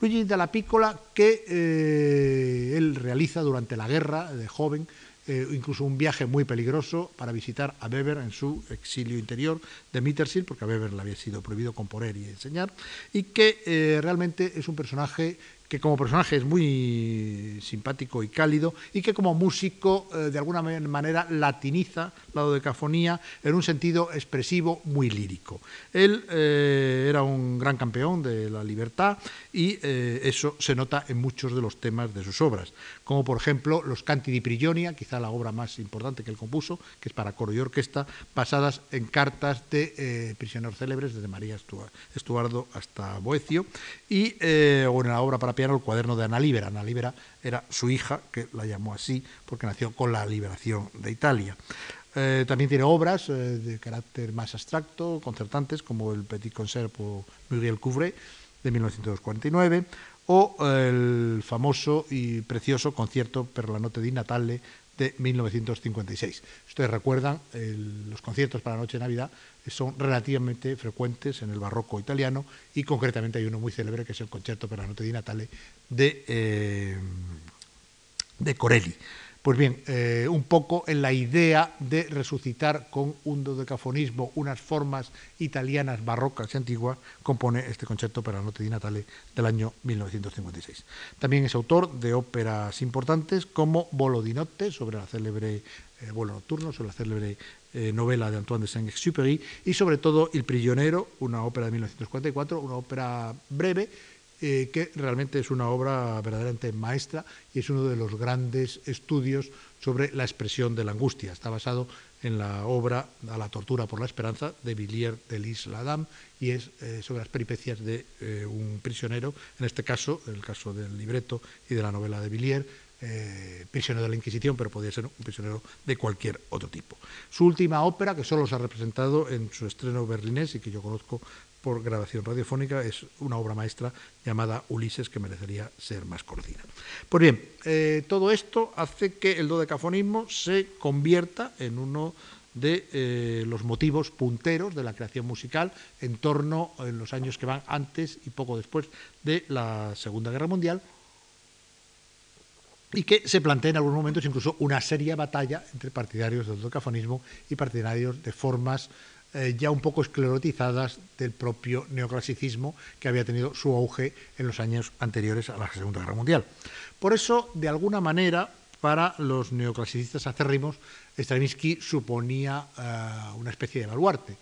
Luigi Dalla Piccola, que eh, él realiza durante la guerra de joven, eh, incluso un viaje muy peligroso para visitar a Weber en su exilio interior de Mittersill, porque a Weber le había sido prohibido componer y enseñar, y que eh, realmente es un personaje que como personaje es muy simpático y cálido y que como músico eh, de alguna manera latiniza la dodecafonía en un sentido expresivo muy lírico. Él eh, era un gran campeón de la libertad y eh, eso se nota en muchos de los temas de sus obras, como por ejemplo los Canti di Prigionia, quizá la obra más importante que él compuso, que es para coro y orquesta, basadas en cartas de prisioneros célebres desde María Estuardo hasta Boecio, y o en la obra para El cuaderno de Ana Libera. Ana Libera era su hija, que la llamó así porque nació con la liberación de Italia. Eh, también tiene obras eh, de carácter más abstracto, concertantes, como el Petit Concert por Muriel Couvret de 1949 o el famoso y precioso concierto per la notte di Natale de 1956. Ustedes recuerdan, los conciertos para la noche de Navidad son relativamente frecuentes en el barroco italiano y concretamente hay uno muy célebre que es el Concerto per la notte di Natale de, eh, de Corelli. Pues bien, eh, un poco en la idea de resucitar con un dodecafonismo unas formas italianas barrocas y antiguas, compone este concepto para la Notte di Natale del año 1956. También es autor de óperas importantes como Volo di Notte, sobre la célebre eh, vuelo nocturno, sobre la célebre eh, novela de Antoine de Saint-Exupéry, y sobre todo El prisionero, una ópera de 1944, una ópera breve, eh, que realmente es una obra verdaderamente maestra y es uno de los grandes estudios sobre la expresión de la angustia. Está basado en la obra A la tortura por la esperanza de Villiers de Lis-Ladam y es eh, sobre las peripecias de eh, un prisionero, en este caso, en el caso del libreto y de la novela de Villiers, prisionero de la Inquisición, pero podría ser un prisionero de cualquier otro tipo. Su última ópera, que solo se ha representado en su estreno berlinés y que yo conozco por grabación radiofónica, es una obra maestra llamada Ulises que merecería ser más conocida. Pues bien, eh, todo esto hace que el dodecafonismo se convierta en uno de eh, los motivos punteros de la creación musical en torno en los años que van antes y poco después de la Segunda Guerra Mundial y que se plantea en algunos momentos incluso una seria batalla entre partidarios del dodecafonismo y partidarios de formas eh, ya un poco esclerotizadas del propio neoclasicismo que había tenido su auge en los años anteriores a la Segunda Guerra Mundial. Por eso, de alguna manera, para los neoclasicistas acérrimos, Stravinsky suponía eh, una especie de baluarte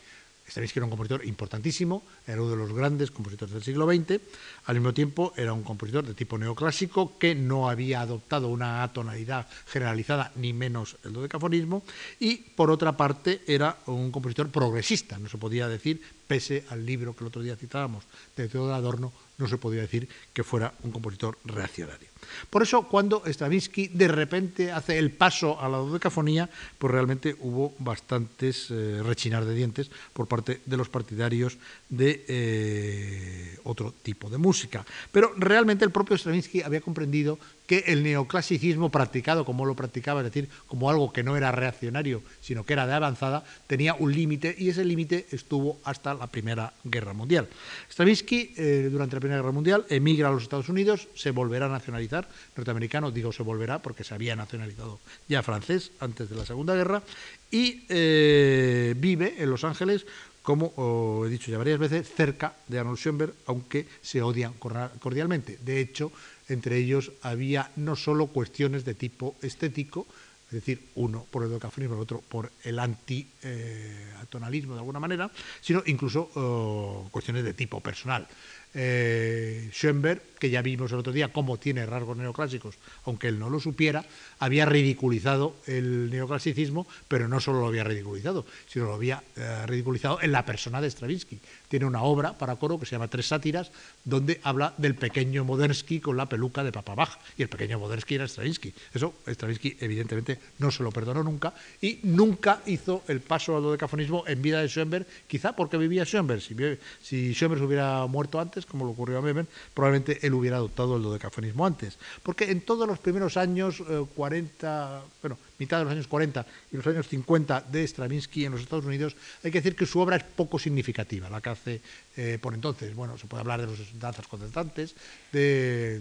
Stravinsky era un compositor importantísimo, era uno de los grandes compositores del siglo XX, al mismo tiempo era un compositor de tipo neoclásico que no había adoptado una atonalidad generalizada, ni menos el dodecafonismo, y por otra parte era un compositor progresista, no se podía decir, pese al libro que el otro día citábamos de Teodoro Adorno, no se podía decir que fuera un compositor reaccionario. Por eso, cuando Stravinsky de repente hace el paso a la dodecafonía, pues realmente hubo bastantes eh, rechinar de dientes por parte de los partidarios de eh, otro tipo de música. Pero realmente el propio Stravinsky había comprendido que el neoclasicismo practicado como lo practicaba, es decir, como algo que no era reaccionario, sino que era de avanzada, tenía un límite y ese límite estuvo hasta la Primera Guerra Mundial. Stravinsky, eh, durante la Primera Guerra Mundial, emigra a los Estados Unidos, se volverá a nacionalizar, norteamericano, digo se volverá porque se había nacionalizado ya francés antes de la Segunda Guerra, y eh, vive en Los Ángeles como he dicho ya varias veces, cerca de Arnold Schoenberg, aunque se odian cordialmente. De hecho, entre ellos había no solo cuestiones de tipo estético, es decir, uno por el dodecafonismo, el otro por el anti-atonalismo de alguna manera, sino incluso oh, cuestiones de tipo personal. Eh, Schoenberg, que ya vimos el otro día cómo tiene rasgos neoclásicos, aunque él no lo supiera, había ridiculizado el neoclasicismo, pero no solo lo había ridiculizado, sino lo había eh, ridiculizado en la persona de Stravinsky. Tiene una obra para coro que se llama Tres sátiras, donde habla del pequeño Modernsky con la peluca de Papa Bach, y el pequeño Modernsky era Stravinsky. Eso Stravinsky evidentemente no se lo perdonó nunca, y nunca hizo el paso al dodecafonismo en vida de Schoenberg, quizá porque vivía Schoenberg. Si, si Schoenberg hubiera muerto antes, como lo ocurrió a Weber, probablemente él hubiera adoptado el dodecafonismo antes. Porque en todos los primeros años, 40, eh, bueno, mitad de los años 40 y los años 50 de Stravinsky en los Estados Unidos, hay que decir que su obra es poco significativa, la que hace eh, por entonces. Bueno, se puede hablar de los danzas concertantes, de,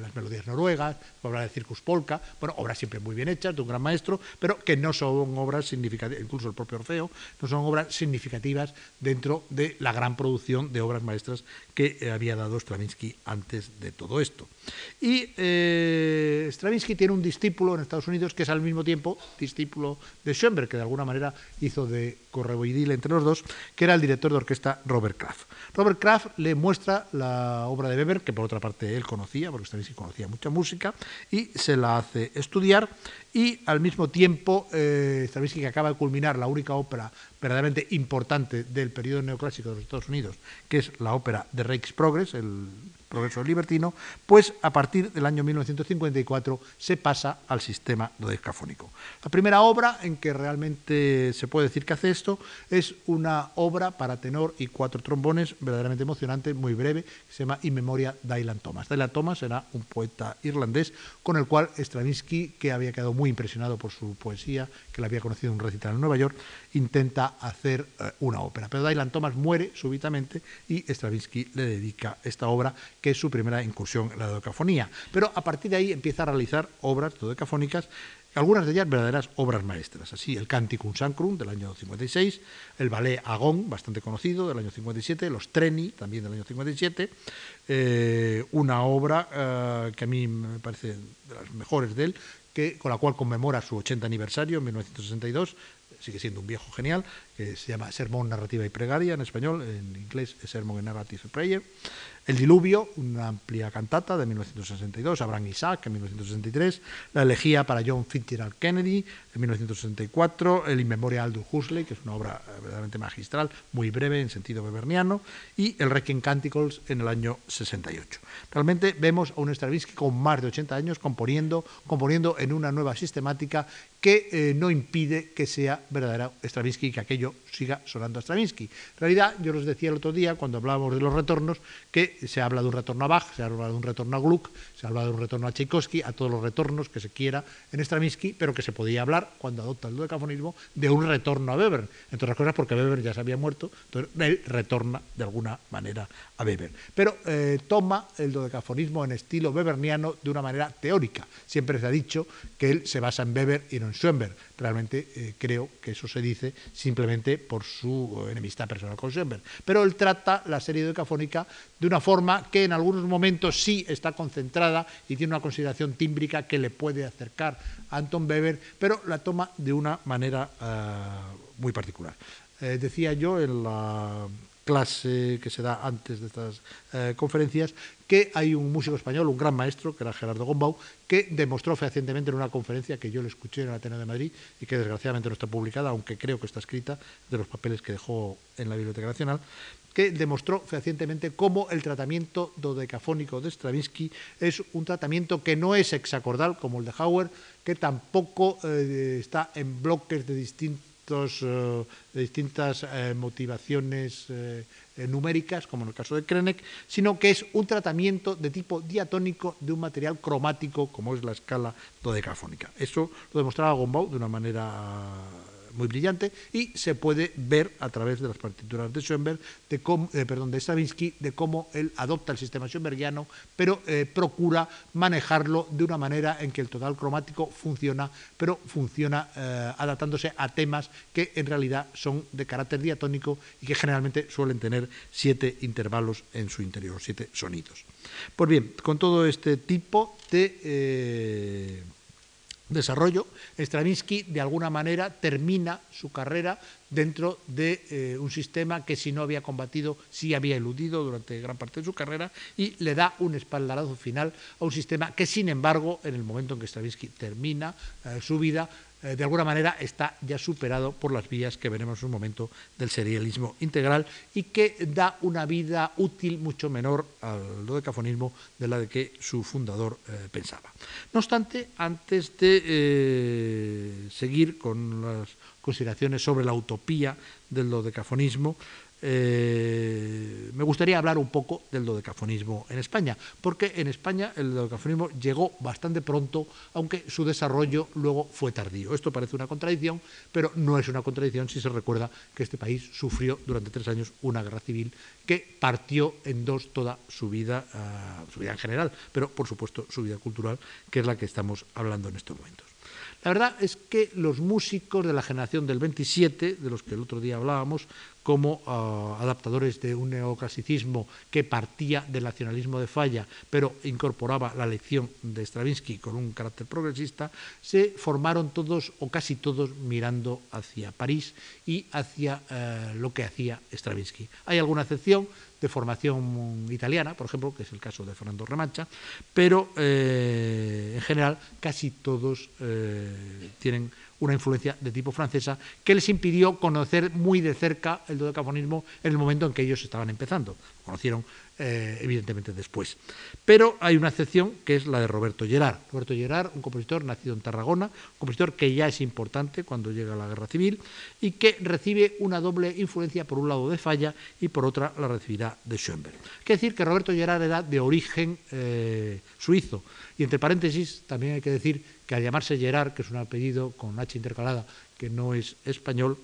las melodías noruegas, se puede hablar de Circus Polka, bueno, obras siempre muy bien hechas, de un gran maestro, pero que no son obras significativas, incluso el propio Orfeo, no son obras significativas dentro de la gran producción de obras maestras que eh, había dado Stravinsky antes de todo esto. Y eh, Stravinsky tiene un discípulo en Estados Unidos que es al mismo tiempo discípulo de Schoenberg, que de alguna manera hizo de correboidil entre los dos, que era el director de orquesta Robert Kraft. Robert Kraft le muestra la obra de Weber, que por otra parte él conocía, porque Stravinsky conocía mucha música, y se la hace estudiar. Y al mismo tiempo, eh, Stravinsky, que acaba de culminar la única ópera verdaderamente importante del periodo neoclásico de los Estados Unidos, que es la ópera de Progress, el progreso libertino, pues a partir del año 1954 se pasa al sistema dodecafónico. La primera obra en que realmente se puede decir que hace esto es una obra para tenor y cuatro trombones verdaderamente emocionante, muy breve, que se llama In Memoria Dylan Thomas. Dylan Thomas era un poeta irlandés con el cual Stravinsky, que había quedado muy impresionado por su poesía, que le había conocido en un recital en Nueva York, intenta hacer eh, una ópera. Pero Dylan Thomas muere súbitamente y Stravinsky le dedica esta obra que es su primera incursión en la dodecafonía. Pero a partir de ahí empieza a realizar obras dodecafónicas, algunas de ellas verdaderas obras maestras. Así, el Canticum Sacrum del año 56, el ballet Agón, bastante conocido, del año 57, los Treni, también del año 57, eh, una obra eh, que a mí me parece de las mejores de él, que, con la cual conmemora su 80 aniversario en 1962, sigue siendo un viejo genial, que se llama Sermón, Narrativa y Pregaria en español, en inglés es Sermon and Narrative Prayer. El Diluvio, una amplia cantata de 1962, Abraham Isaac en 1963, La elegía para John Fitzgerald Kennedy en 1964, El Inmemoria Aldous Huxley, que es una obra eh, verdaderamente magistral, muy breve en sentido beberniano, y El Requiem Canticles en el año 68. Realmente vemos a un Stravinsky con más de 80 años componiendo, componiendo en una nueva sistemática que eh, no impide que sea verdadera Stravinsky y que aquello siga sonando a Stravinsky. En realidad, yo les decía el otro día, cuando hablábamos de los retornos, que se habla de un retorno a Bach, se habla de un retorno a Gluck, se habla de un retorno a Tchaikovsky, a todos los retornos que se quiera en Stravinsky, pero que se podía hablar, cuando adopta el dodecafonismo, de un retorno a Weber. Entre otras cosas, porque Weber ya se había muerto, entonces él retorna de alguna manera a Weber. Pero eh, toma el dodecafonismo en estilo weberniano de una manera teórica. Siempre se ha dicho que él se basa en Weber y no en Schoenberg. Realmente eh, creo que eso se dice simplemente por su enemistad personal con Schoenberg. Pero él trata la serie dodecafónica de una forma que en algunos momentos sí está concentrada y tiene una consideración tímbrica que le puede acercar a Anton Weber, pero la toma de una manera eh, muy particular. Eh, decía yo en la clase que se da antes de estas eh, conferencias, que hay un músico español, un gran maestro, que era Gerardo Gombau, que demostró fehacientemente en una conferencia que yo le escuché en el Ateneo de Madrid y que desgraciadamente no está publicada, aunque creo que está escrita de los papeles que dejó en la Biblioteca Nacional, que demostró fehacientemente cómo el tratamiento dodecafónico de Stravinsky es un tratamiento que no es hexacordal como el de Hauer, que tampoco eh, está en bloques de distintos distintos, de distintas motivaciones numéricas, como en el caso de Krenek, sino que es un tratamiento de tipo diatónico de un material cromático, como es la escala dodecafónica. Eso lo demostraba Gombau de una manera muy brillante y se puede ver a través de las partituras de Schoenberg, de cómo, eh, perdón, de Stravinsky, de cómo él adopta el sistema schoenbergiano, pero eh, procura manejarlo de una manera en que el total cromático funciona, pero funciona eh, adaptándose a temas que en realidad son de carácter diatónico y que generalmente suelen tener siete intervalos en su interior, siete sonidos. Pues bien, con todo este tipo de desarrollo, Stravinsky de alguna manera termina su carrera dentro de eh, un sistema que si no había combatido, sí había eludido durante gran parte de su carrera y le da un espaldarazo final a un sistema que sin embargo en el momento en que Stravinsky termina eh, su vida eh, de alguna manera está ya superado por las vías que veremos en un momento del serialismo integral y que da una vida útil mucho menor al dodecafonismo de la de que su fundador eh, pensaba. No obstante, antes de eh, seguir con las consideraciones sobre la utopía del dodecafonismo, eh, me gustaría hablar un poco del dodecafonismo en España, porque en España el dodecafonismo llegó bastante pronto, aunque su desarrollo luego fue tardío. Esto parece una contradicción, pero no es una contradicción si se recuerda que este país sufrió durante tres años una guerra civil que partió en dos toda su vida, ah, su vida en general, pero por supuesto su vida cultural, que es la que estamos hablando en estos momentos. La verdad es que los músicos de la generación del 27, de los que el otro día hablábamos, como ah, adaptadores de un neoclasicismo que partía del nacionalismo de Falla, pero incorporaba la lección de Stravinsky con un carácter progresista, se formaron todos o casi todos mirando hacia París y hacia eh, lo que hacía Stravinsky. Hay alguna excepción de formación italiana, por ejemplo, que es el caso de Fernando Remancha, pero eh, en general casi todos eh, tienen una influencia de tipo francesa que les impidió conocer muy de cerca el dodecafonismo en el momento en que ellos estaban empezando. Conocieron eh, evidentemente después. Pero hay una excepción que es la de Roberto Gerard. Roberto Gerard, un compositor nacido en Tarragona, un compositor que ya es importante cuando llega la guerra civil y que recibe una doble influencia, por un lado de Falla y por otra la recibirá de Schoenberg. Quiere decir que Roberto Gerard era de origen eh, suizo. Y entre paréntesis, también hay que decir que al llamarse Gerard, que es un apellido con H intercalada, que no es español,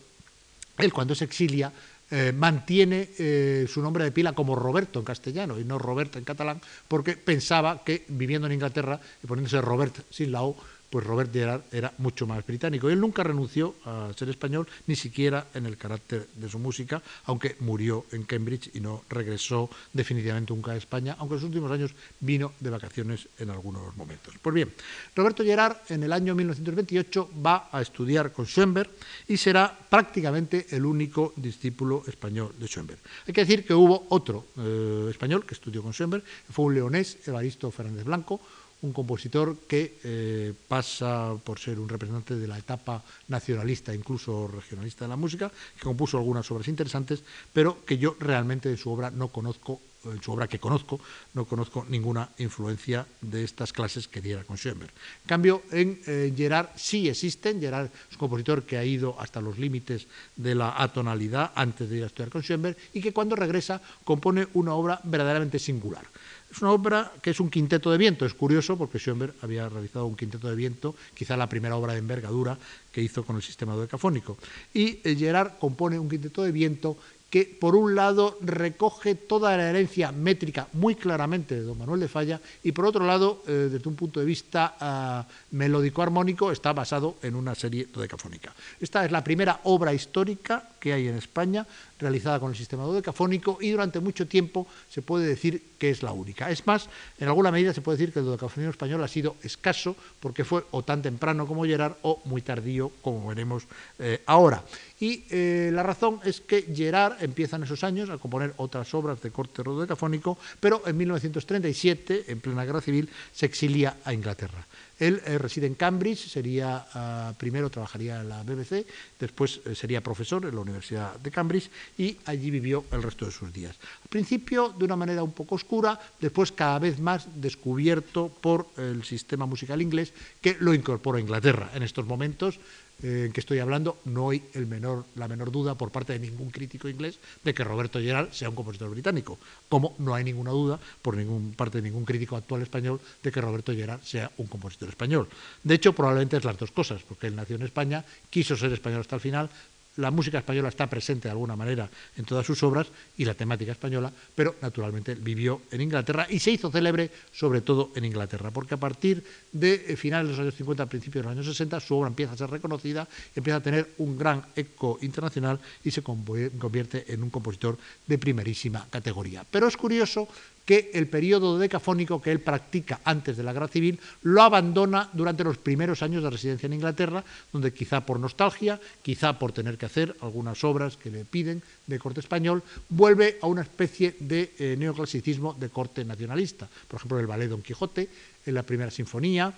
él cuando se exilia eh, mantiene eh, su nombre de pila como Roberto en castellano y no Roberto en catalán, porque pensaba que viviendo en Inglaterra y poniéndose Robert sin la O, pues Robert Gerard era mucho más británico. Él nunca renunció a ser español, ni siquiera en el carácter de su música, aunque murió en Cambridge y no regresó definitivamente nunca a España, aunque en los últimos años vino de vacaciones en algunos momentos. Pues bien, Roberto Gerard en el año 1928 va a estudiar con Schoenberg y será prácticamente el único discípulo español de Schoenberg. Hay que decir que hubo otro eh, español que estudió con Schoenberg, fue un leonés, Evaristo Fernández Blanco, un compositor que eh, pasa por ser un representante de la etapa nacionalista, incluso regionalista de la música, que compuso algunas obras interesantes, pero que yo realmente de su obra no conozco, en su obra que conozco, no conozco ninguna influencia de estas clases que diera con Schoenberg. En cambio, en eh, Gerard sí existen, Gerard es un compositor que ha ido hasta los límites de la atonalidad antes de ir a estudiar con Schoenberg y que cuando regresa compone una obra verdaderamente singular. Es una obra que es un quinteto de viento. Es curioso porque Schoenberg había realizado un quinteto de viento, quizá la primera obra de envergadura que hizo con el sistema dodecafónico. Y eh, Gerard compone un quinteto de viento que por un lado recoge toda la herencia métrica muy claramente de don Manuel de Falla y por otro lado, eh, desde un punto de vista ah, melódico-armónico, está basado en una serie dodecafónica. Esta es la primera obra histórica que hay en España realizada con el sistema dodecafónico y durante mucho tiempo se puede decir que es la única. Es más, en alguna medida se puede decir que el dodecafonismo español ha sido escaso porque fue o tan temprano como Gerard o muy tardío como veremos eh, ahora. Y eh, la razón es que Gerard empieza en esos años a componer otras obras de corte dodecafónico, pero en 1937, en plena guerra civil, se exilia a Inglaterra. Él eh, reside en Cambridge, sería, ah, primero trabajaría en la BBC, después eh, sería profesor en la Universidad de Cambridge y allí vivió el resto de sus días. Al principio de una manera un poco oscura, después cada vez más descubierto por el sistema musical inglés que lo incorpora a Inglaterra. En estos momentos eh, en que estoy hablando, no hay el menor, la menor duda por parte de ningún crítico inglés de que Roberto Gerard sea un compositor británico, como no hay ninguna duda por ningún, parte de ningún crítico actual español de que Roberto Gerard sea un compositor español. De hecho, probablemente es las dos cosas, porque él nació en España, quiso ser español hasta el final, la música española está presente de alguna manera en todas sus obras y la temática española, pero naturalmente vivió en Inglaterra y se hizo célebre sobre todo en Inglaterra, porque a partir de eh, finales de los años 50, principios de los años 60, su obra empieza a ser reconocida, empieza a tener un gran eco internacional y se convierte en un compositor de primerísima categoría. Pero es curioso que el periodo decafónico que él practica antes de la guerra civil lo abandona durante los primeros años de residencia en Inglaterra, donde quizá por nostalgia, quizá por tener que hacer algunas obras que le piden de corte español, vuelve a una especie de eh, neoclasicismo de corte nacionalista. Por ejemplo, el ballet Don Quijote, en la primera sinfonía,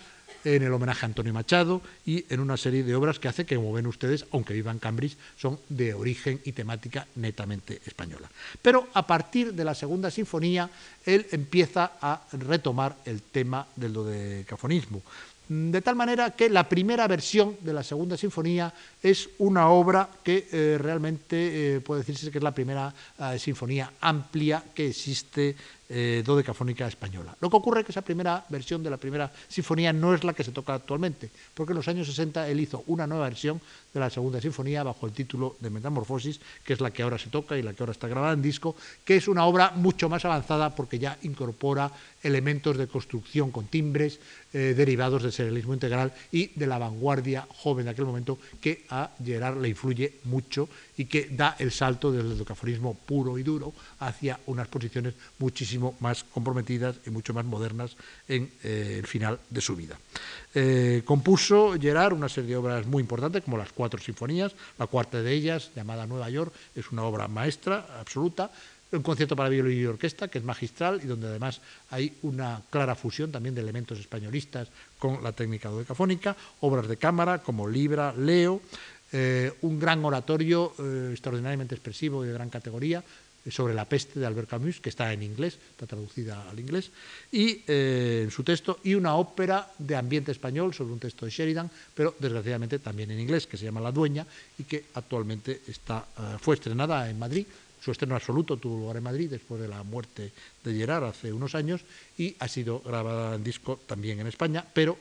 en el homenaje a Antonio Machado y en una serie de obras que hace que, como ven ustedes, aunque viva en Cambridge, son de origen y temática netamente española. Pero a partir de la segunda sinfonía, él empieza a retomar el tema del dodecafonismo. De tal manera que la primera versión de la segunda sinfonía es una obra que eh, realmente eh, puede decirse que es la primera eh, sinfonía amplia que existe eh, dodecafónica española. Lo que ocurre es que esa primera versión de la primera sinfonía no es la que se toca actualmente, porque en los años 60 él hizo una nueva versión de la segunda sinfonía bajo el título de Metamorfosis, que es la que ahora se toca y la que ahora está grabada en disco, que es una obra mucho más avanzada porque ya incorpora elementos de construcción con timbres eh, derivados del serialismo integral y de la vanguardia joven de aquel momento que a Gerard le influye mucho y que da el salto del educafonismo puro y duro hacia unas posiciones muchísimo más comprometidas y mucho más modernas en eh, el final de su vida. Eh, compuso Gerard una serie de obras muy importantes, como las cuatro sinfonías, la cuarta de ellas, llamada Nueva York, es una obra maestra absoluta, un concierto para violín y orquesta, que es magistral y donde además hay una clara fusión también de elementos españolistas con la técnica dodecafónica, obras de cámara como Libra, Leo, eh, un gran oratorio eh, extraordinariamente expresivo y de gran categoría eh, sobre la peste de Albert Camus, que está en inglés, está traducida al inglés, y en su texto, y una ópera de ambiente español sobre un texto de Sheridan, pero desgraciadamente también en inglés, que se llama La Dueña y que actualmente está, fue estrenada en Madrid su estreno absoluto tuvo lugar en Madrid después de la muerte de Gerard hace unos años y ha sido grabada en disco también en España, pero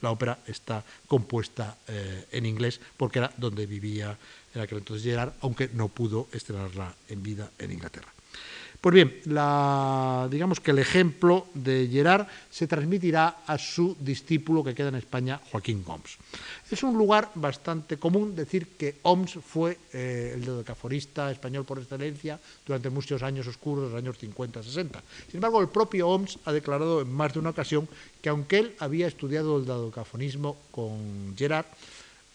la ópera está compuesta eh, en inglés porque era donde vivía en aquel entonces Gerard, aunque no pudo estrenarla en vida en Inglaterra. Pues bien, digamos que el ejemplo de Gerard se transmitirá a su discípulo que queda en España, Joaquín Goms. Es un lugar bastante común decir que Oms fue eh, el dodecaforista español por excelencia durante muchos años oscuros, los años 50-60. Sin embargo, el propio Oms ha declarado en más de una ocasión que aunque él había estudiado el dodecafonismo con Gerard,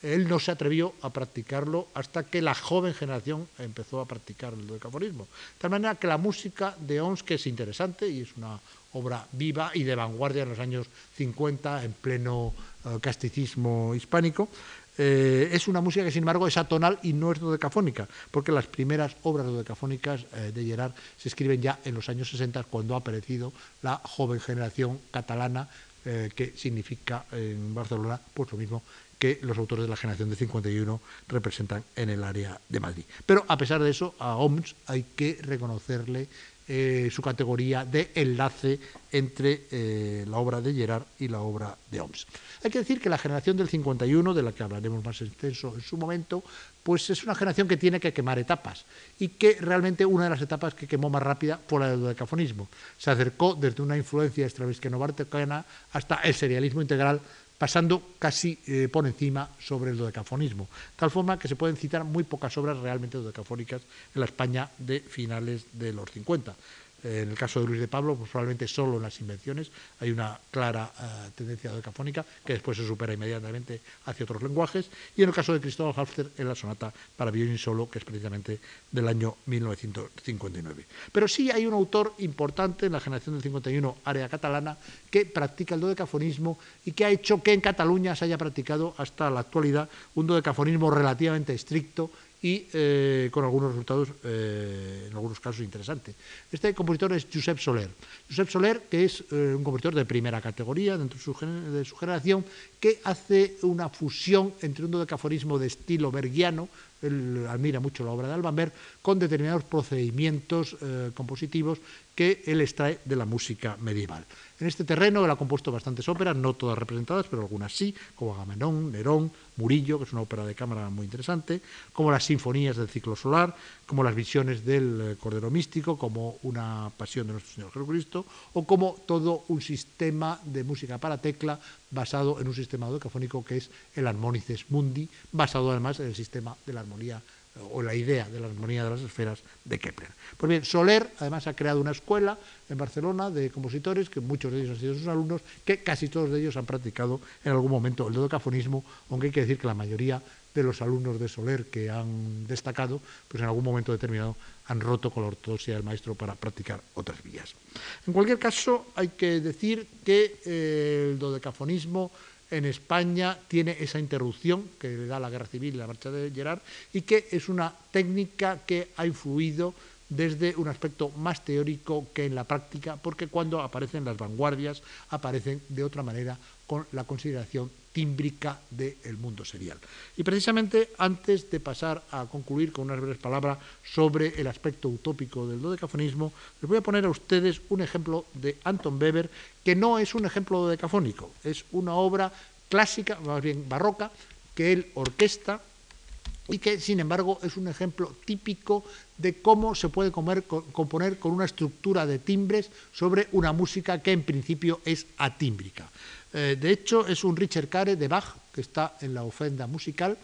él no se atrevió a practicarlo hasta que la joven generación empezó a practicar el dodecafonismo. De tal manera que la música de Ons, que es interesante y es una obra viva y de vanguardia en los años 50, en pleno uh, casticismo hispánico, eh, es una música que, sin embargo, es atonal y no es dodecafónica, porque las primeras obras dodecafónicas eh, de Gerard se escriben ya en los años 60, cuando ha aparecido la joven generación catalana, eh, que significa en Barcelona pues lo mismo que los autores de la generación de 51 representan en el área de Madrid. Pero a pesar de eso, a OMS hay que reconocerle eh, su categoría de enlace entre eh, la obra de Gerard y la obra de OMS. Hay que decir que la generación del 51, de la que hablaremos más extenso en su momento, pues es una generación que tiene que quemar etapas y que realmente una de las etapas que quemó más rápida fue la del dodecafonismo. Se acercó desde una influencia extravisquenobartecana hasta el serialismo integral pasando casi eh, por encima sobre el dodecafonismo, tal forma que se pueden citar muy pocas obras realmente dodecafónicas en la España de finales de los 50. En el caso de Luis de Pablo, pues probablemente solo en las invenciones hay una clara uh, tendencia decafónica que después se supera inmediatamente hacia otros lenguajes. Y en el caso de Cristóbal Halfter, en la sonata para violín solo, que es precisamente del año 1959. Pero sí hay un autor importante en la generación del 51, área catalana, que practica el dodecafonismo y que ha hecho que en Cataluña se haya practicado hasta la actualidad un dodecafonismo relativamente estricto y eh, con algunos resultados, eh, en algunos casos, interesantes. Este compositor es Josep Soler. Josep Soler, que es eh, un compositor de primera categoría dentro de su, generación, que hace una fusión entre un dodecafonismo de estilo bergiano, él admira mucho la obra de Alban con determinados procedimientos compositivos que él extrae de la música medieval. En este terreno él ha compuesto bastantes óperas, no todas representadas, pero algunas sí, como Agamenón, Nerón, Murillo, que es una ópera de cámara muy interesante, como las sinfonías del ciclo solar, como las visiones del eh, Cordero Místico, como una pasión de nuestro Señor Jesucristo, o como todo un sistema de música para tecla basado en un sistema docafónico que es el Armonices Mundi, basado además en el sistema de la armonía o la idea de la armonía de las esferas de Kepler. Pues bien, Soler además ha creado una escuela en Barcelona de compositores, que muchos de ellos han sido sus alumnos, que casi todos de ellos han practicado en algún momento el dodecafonismo, aunque hay que decir que la mayoría de los alumnos de Soler que han destacado, pues en algún momento determinado han roto con la ortodoxia del maestro para practicar otras vías. En cualquier caso, hay que decir que eh, el dodecafonismo en España tiene esa interrupción que le da la guerra civil la marcha de Gerard y que es una técnica que ha influido desde un aspecto más teórico que en la práctica, porque cuando aparecen las vanguardias aparecen de otra manera con la consideración tímbrica del mundo serial. Y precisamente antes de pasar a concluir con unas breves palabras sobre el aspecto utópico del dodecafonismo, les voy a poner a ustedes un ejemplo de Anton Weber, que no es un ejemplo dodecafónico, es una obra clásica, más bien barroca, que él orquesta y que, sin embargo, es un ejemplo típico de cómo se puede componer con una estructura de timbres sobre una música que en principio es atímbrica. Eh, de hecho, es un Richard Care de Bach, que está en la ofrenda musical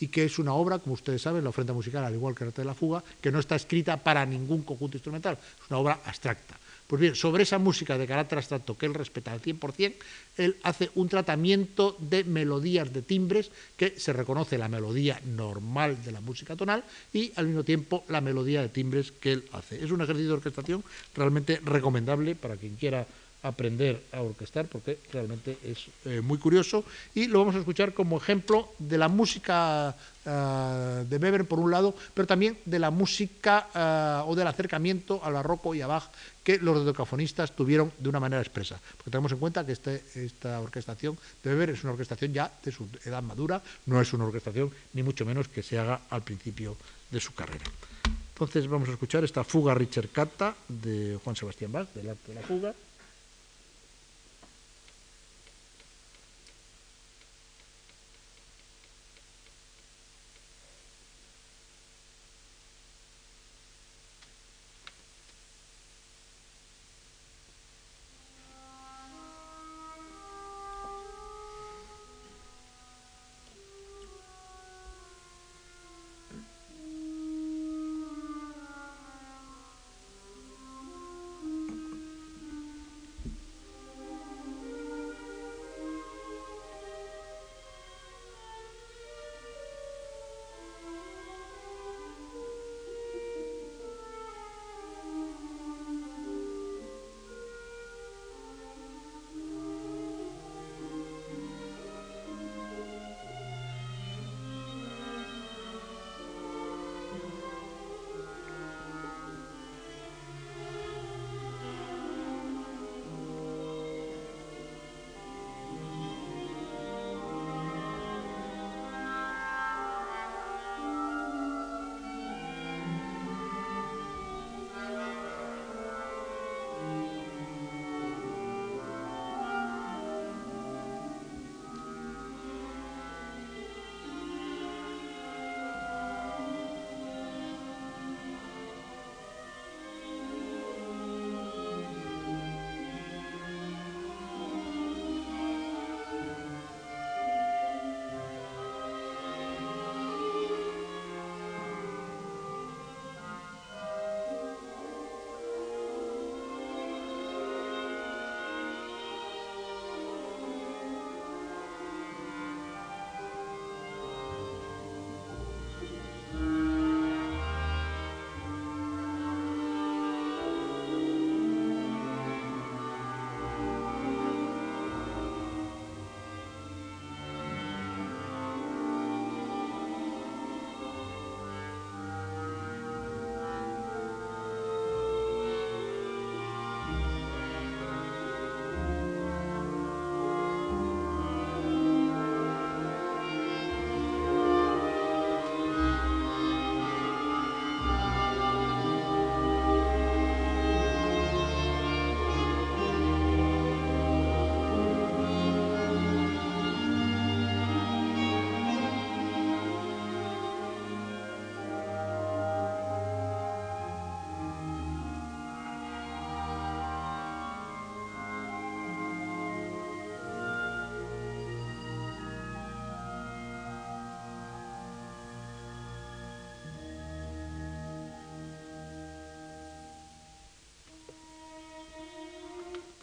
y que es una obra, como ustedes saben, la ofrenda musical, al igual que arte de la fuga, que no está escrita para ningún conjunto instrumental, es una obra abstracta. Pues bien, sobre esa música de carácter abstracto que él respeta al 100%, él hace un tratamiento de melodías de timbres que se reconoce la melodía normal de la música tonal y al mismo tiempo la melodía de timbres que él hace. Es un ejercicio de orquestación realmente recomendable para quien quiera aprender a orquestar porque realmente es eh, muy curioso y lo vamos a escuchar como ejemplo de la música uh, de Weber por un lado, pero también de la música uh, o del acercamiento al barroco y a Bach que los dodecafonistas tuvieron de una manera expresa. Porque tenemos en cuenta que este, esta orquestación de Weber es una orquestación ya de su edad madura, no es una orquestación ni mucho menos que se haga al principio de su carrera. Entonces vamos a escuchar esta fuga Richard Cata de Juan Sebastián Bach, del arte de la fuga.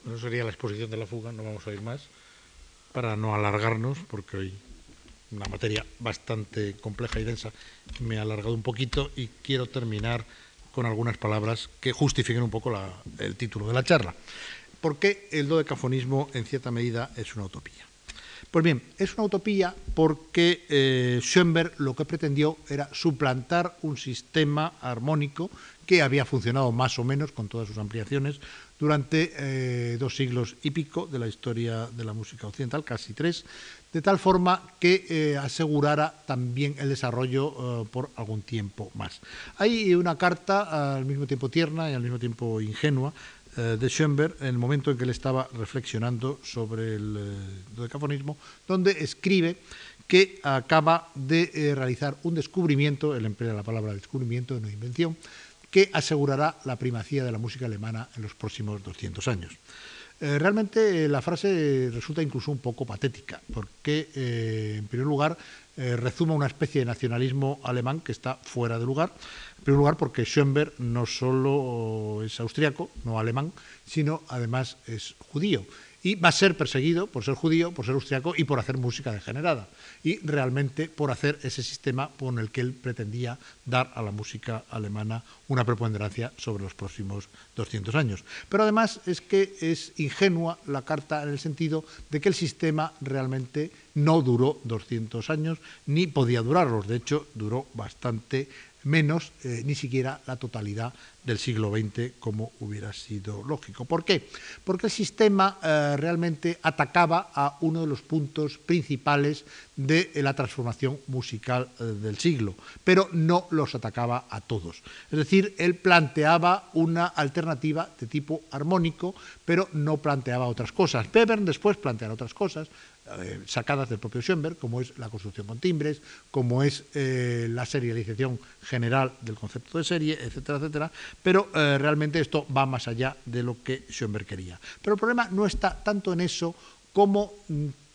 Bueno, sería la exposición de la fuga, no vamos a ir más, para no alargarnos, porque hoy una materia bastante compleja y densa me ha alargado un poquito y quiero terminar con algunas palabras que justifiquen un poco el título de la charla. ¿Por qué el dodecafonismo en cierta medida es una utopía? Pues bien, es una utopía porque eh, Schoenberg lo que pretendió era suplantar un sistema armónico que había funcionado más o menos con todas sus ampliaciones durante eh, dos siglos y pico de la historia de la música occidental, casi tres, de tal forma que eh, asegurara también el desarrollo por algún tiempo más. Hay una carta al mismo tiempo tierna y al mismo tiempo ingenua eh, de Schoenberg en el momento en que él estaba reflexionando sobre el eh, donde escribe que acaba de eh, realizar un descubrimiento, él emplea la palabra descubrimiento, no invención, que asegurará la primacía de la música alemana en los próximos 200 años. Realmente la frase resulta incluso un poco patética, porque en primer lugar rezuma una especie de nacionalismo alemán que está fuera de lugar, en primer lugar, porque Schoenberg no solo es austriaco, no alemán, sino además es judío. Y va a ser perseguido por ser judío, por ser austriaco y por hacer música degenerada. Y realmente por hacer ese sistema con el que él pretendía dar a la música alemana una preponderancia sobre los próximos 200 años. Pero además es que es ingenua la carta en el sentido de que el sistema realmente no duró 200 años ni podía durarlos. De hecho, duró bastante menos eh, ni siquiera la totalidad del siglo XX como hubiera sido lógico. ¿Por qué? Porque el sistema eh, realmente atacaba a uno de los puntos principales de la transformación musical eh, del siglo, pero no los atacaba a todos. Es decir, él planteaba una alternativa de tipo armónico, pero no planteaba otras cosas. Webern después planteará otras cosas, eh, sacadas del propio Schoenberg, como es la construcción con timbres, como es eh, la serialización general del concepto de serie, etcétera, etcétera, pero realmente esto va más allá de lo que Schoenberg quería. Pero el problema no está tanto en eso como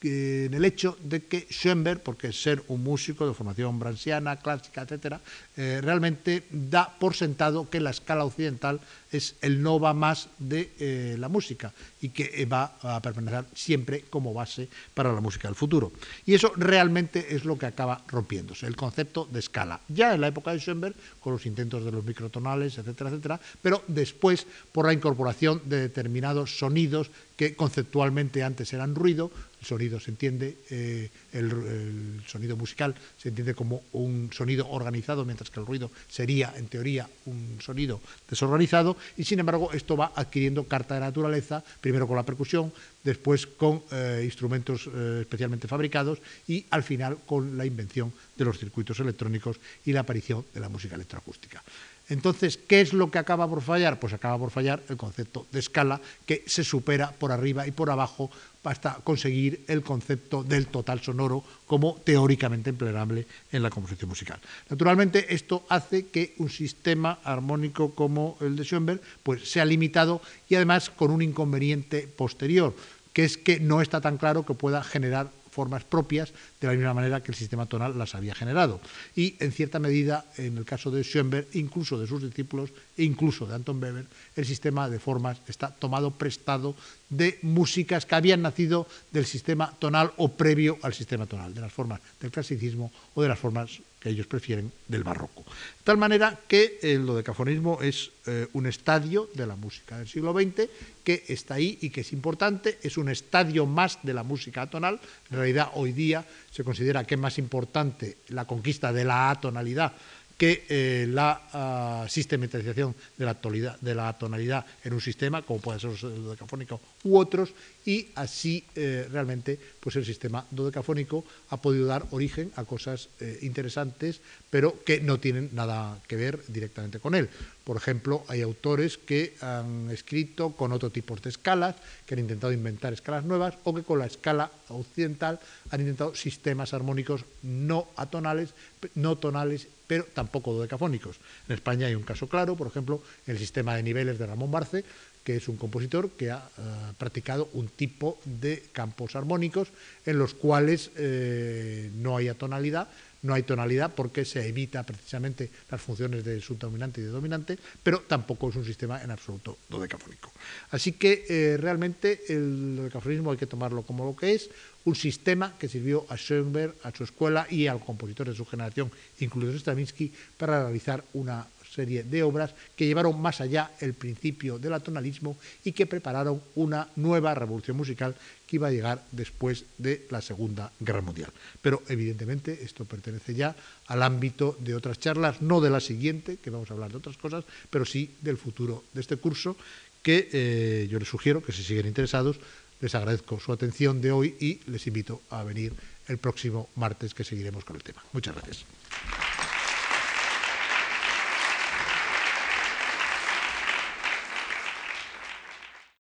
en el hecho de que Schoenberg, porque ser un músico de formación bransiana, clásica, etcétera, eh, realmente da por sentado que la escala occidental es el no va más de eh, la música y que va a permanecer siempre como base para la música del futuro. Y eso realmente es lo que acaba rompiéndose, el concepto de escala. Ya en la época de Schoenberg, con los intentos de los microtonales, etcétera, etcétera, pero después por la incorporación de determinados sonidos que conceptualmente antes eran ruido, el sonido se entiende, eh, el, sonido musical se entiende como un sonido organizado, mientras que el ruido sería, en teoría, un sonido desorganizado, y sin embargo esto va adquiriendo carta de naturaleza, primero con la percusión, después con eh, instrumentos eh, especialmente fabricados y al final con la invención de los circuitos electrónicos y la aparición de la música electroacústica. Entonces, ¿qué es lo que acaba por fallar? Pues acaba por fallar el concepto de escala que se supera por arriba y por abajo hasta conseguir el concepto del total sonoro como teóricamente empleable en la composición musical. Naturalmente, esto hace que un sistema armónico como el de Schoenberg pues, sea limitado y además con un inconveniente posterior, que es que no está tan claro que pueda generar formas propias de la misma manera que el sistema tonal las había generado. Y en cierta medida, en el caso de Schoenberg, incluso de sus discípulos e incluso de Anton Weber, el sistema de formas está tomado prestado de músicas que habían nacido del sistema tonal o previo al sistema tonal, de las formas del clasicismo o de las formas que ellos prefieren del barroco. De tal manera que el dodecafonismo es eh, un estadio de la música del siglo XX que está ahí y que es importante, es un estadio más de la música atonal. En realidad hoy día se considera que es más importante la conquista de la atonalidad que eh, la ah, sistematización de la, de la, tonalidad en un sistema, como puede ser el dodecafónico u otros, y así eh, realmente pues el sistema dodecafónico ha podido dar origen a cosas eh, interesantes, pero que no tienen nada que ver directamente con él. Por ejemplo, hay autores que han escrito con otro tipo de escalas, que han intentado inventar escalas nuevas, o que con la escala occidental han intentado sistemas armónicos no atonales, no tonales pero tampoco dodecafónicos. En España hay un caso claro, por ejemplo, el sistema de niveles de Ramón Barce, que es un compositor que ha eh, practicado un tipo de campos armónicos en los cuales eh, no hay atonalidad, no hay tonalidad porque se evita precisamente las funciones de subdominante y de dominante, pero tampoco es un sistema en absoluto dodecafónico. Así que eh, realmente el dodecafonismo hay que tomarlo como lo que es, un sistema que sirvió a Schoenberg, a su escuela y a los compositores de su generación, incluido Stravinsky, para realizar una serie de obras que llevaron más allá el principio del atonalismo y que prepararon una nueva revolución musical que iba a llegar después de la Segunda Guerra Mundial. Pero evidentemente esto pertenece ya al ámbito de otras charlas, no de la siguiente, que vamos a hablar de otras cosas, pero sí del futuro de este curso, que eh, yo les sugiero que si siguen interesados, les agradezco su atención de hoy y les invito a venir el próximo martes que seguiremos con el tema. Muchas gracias.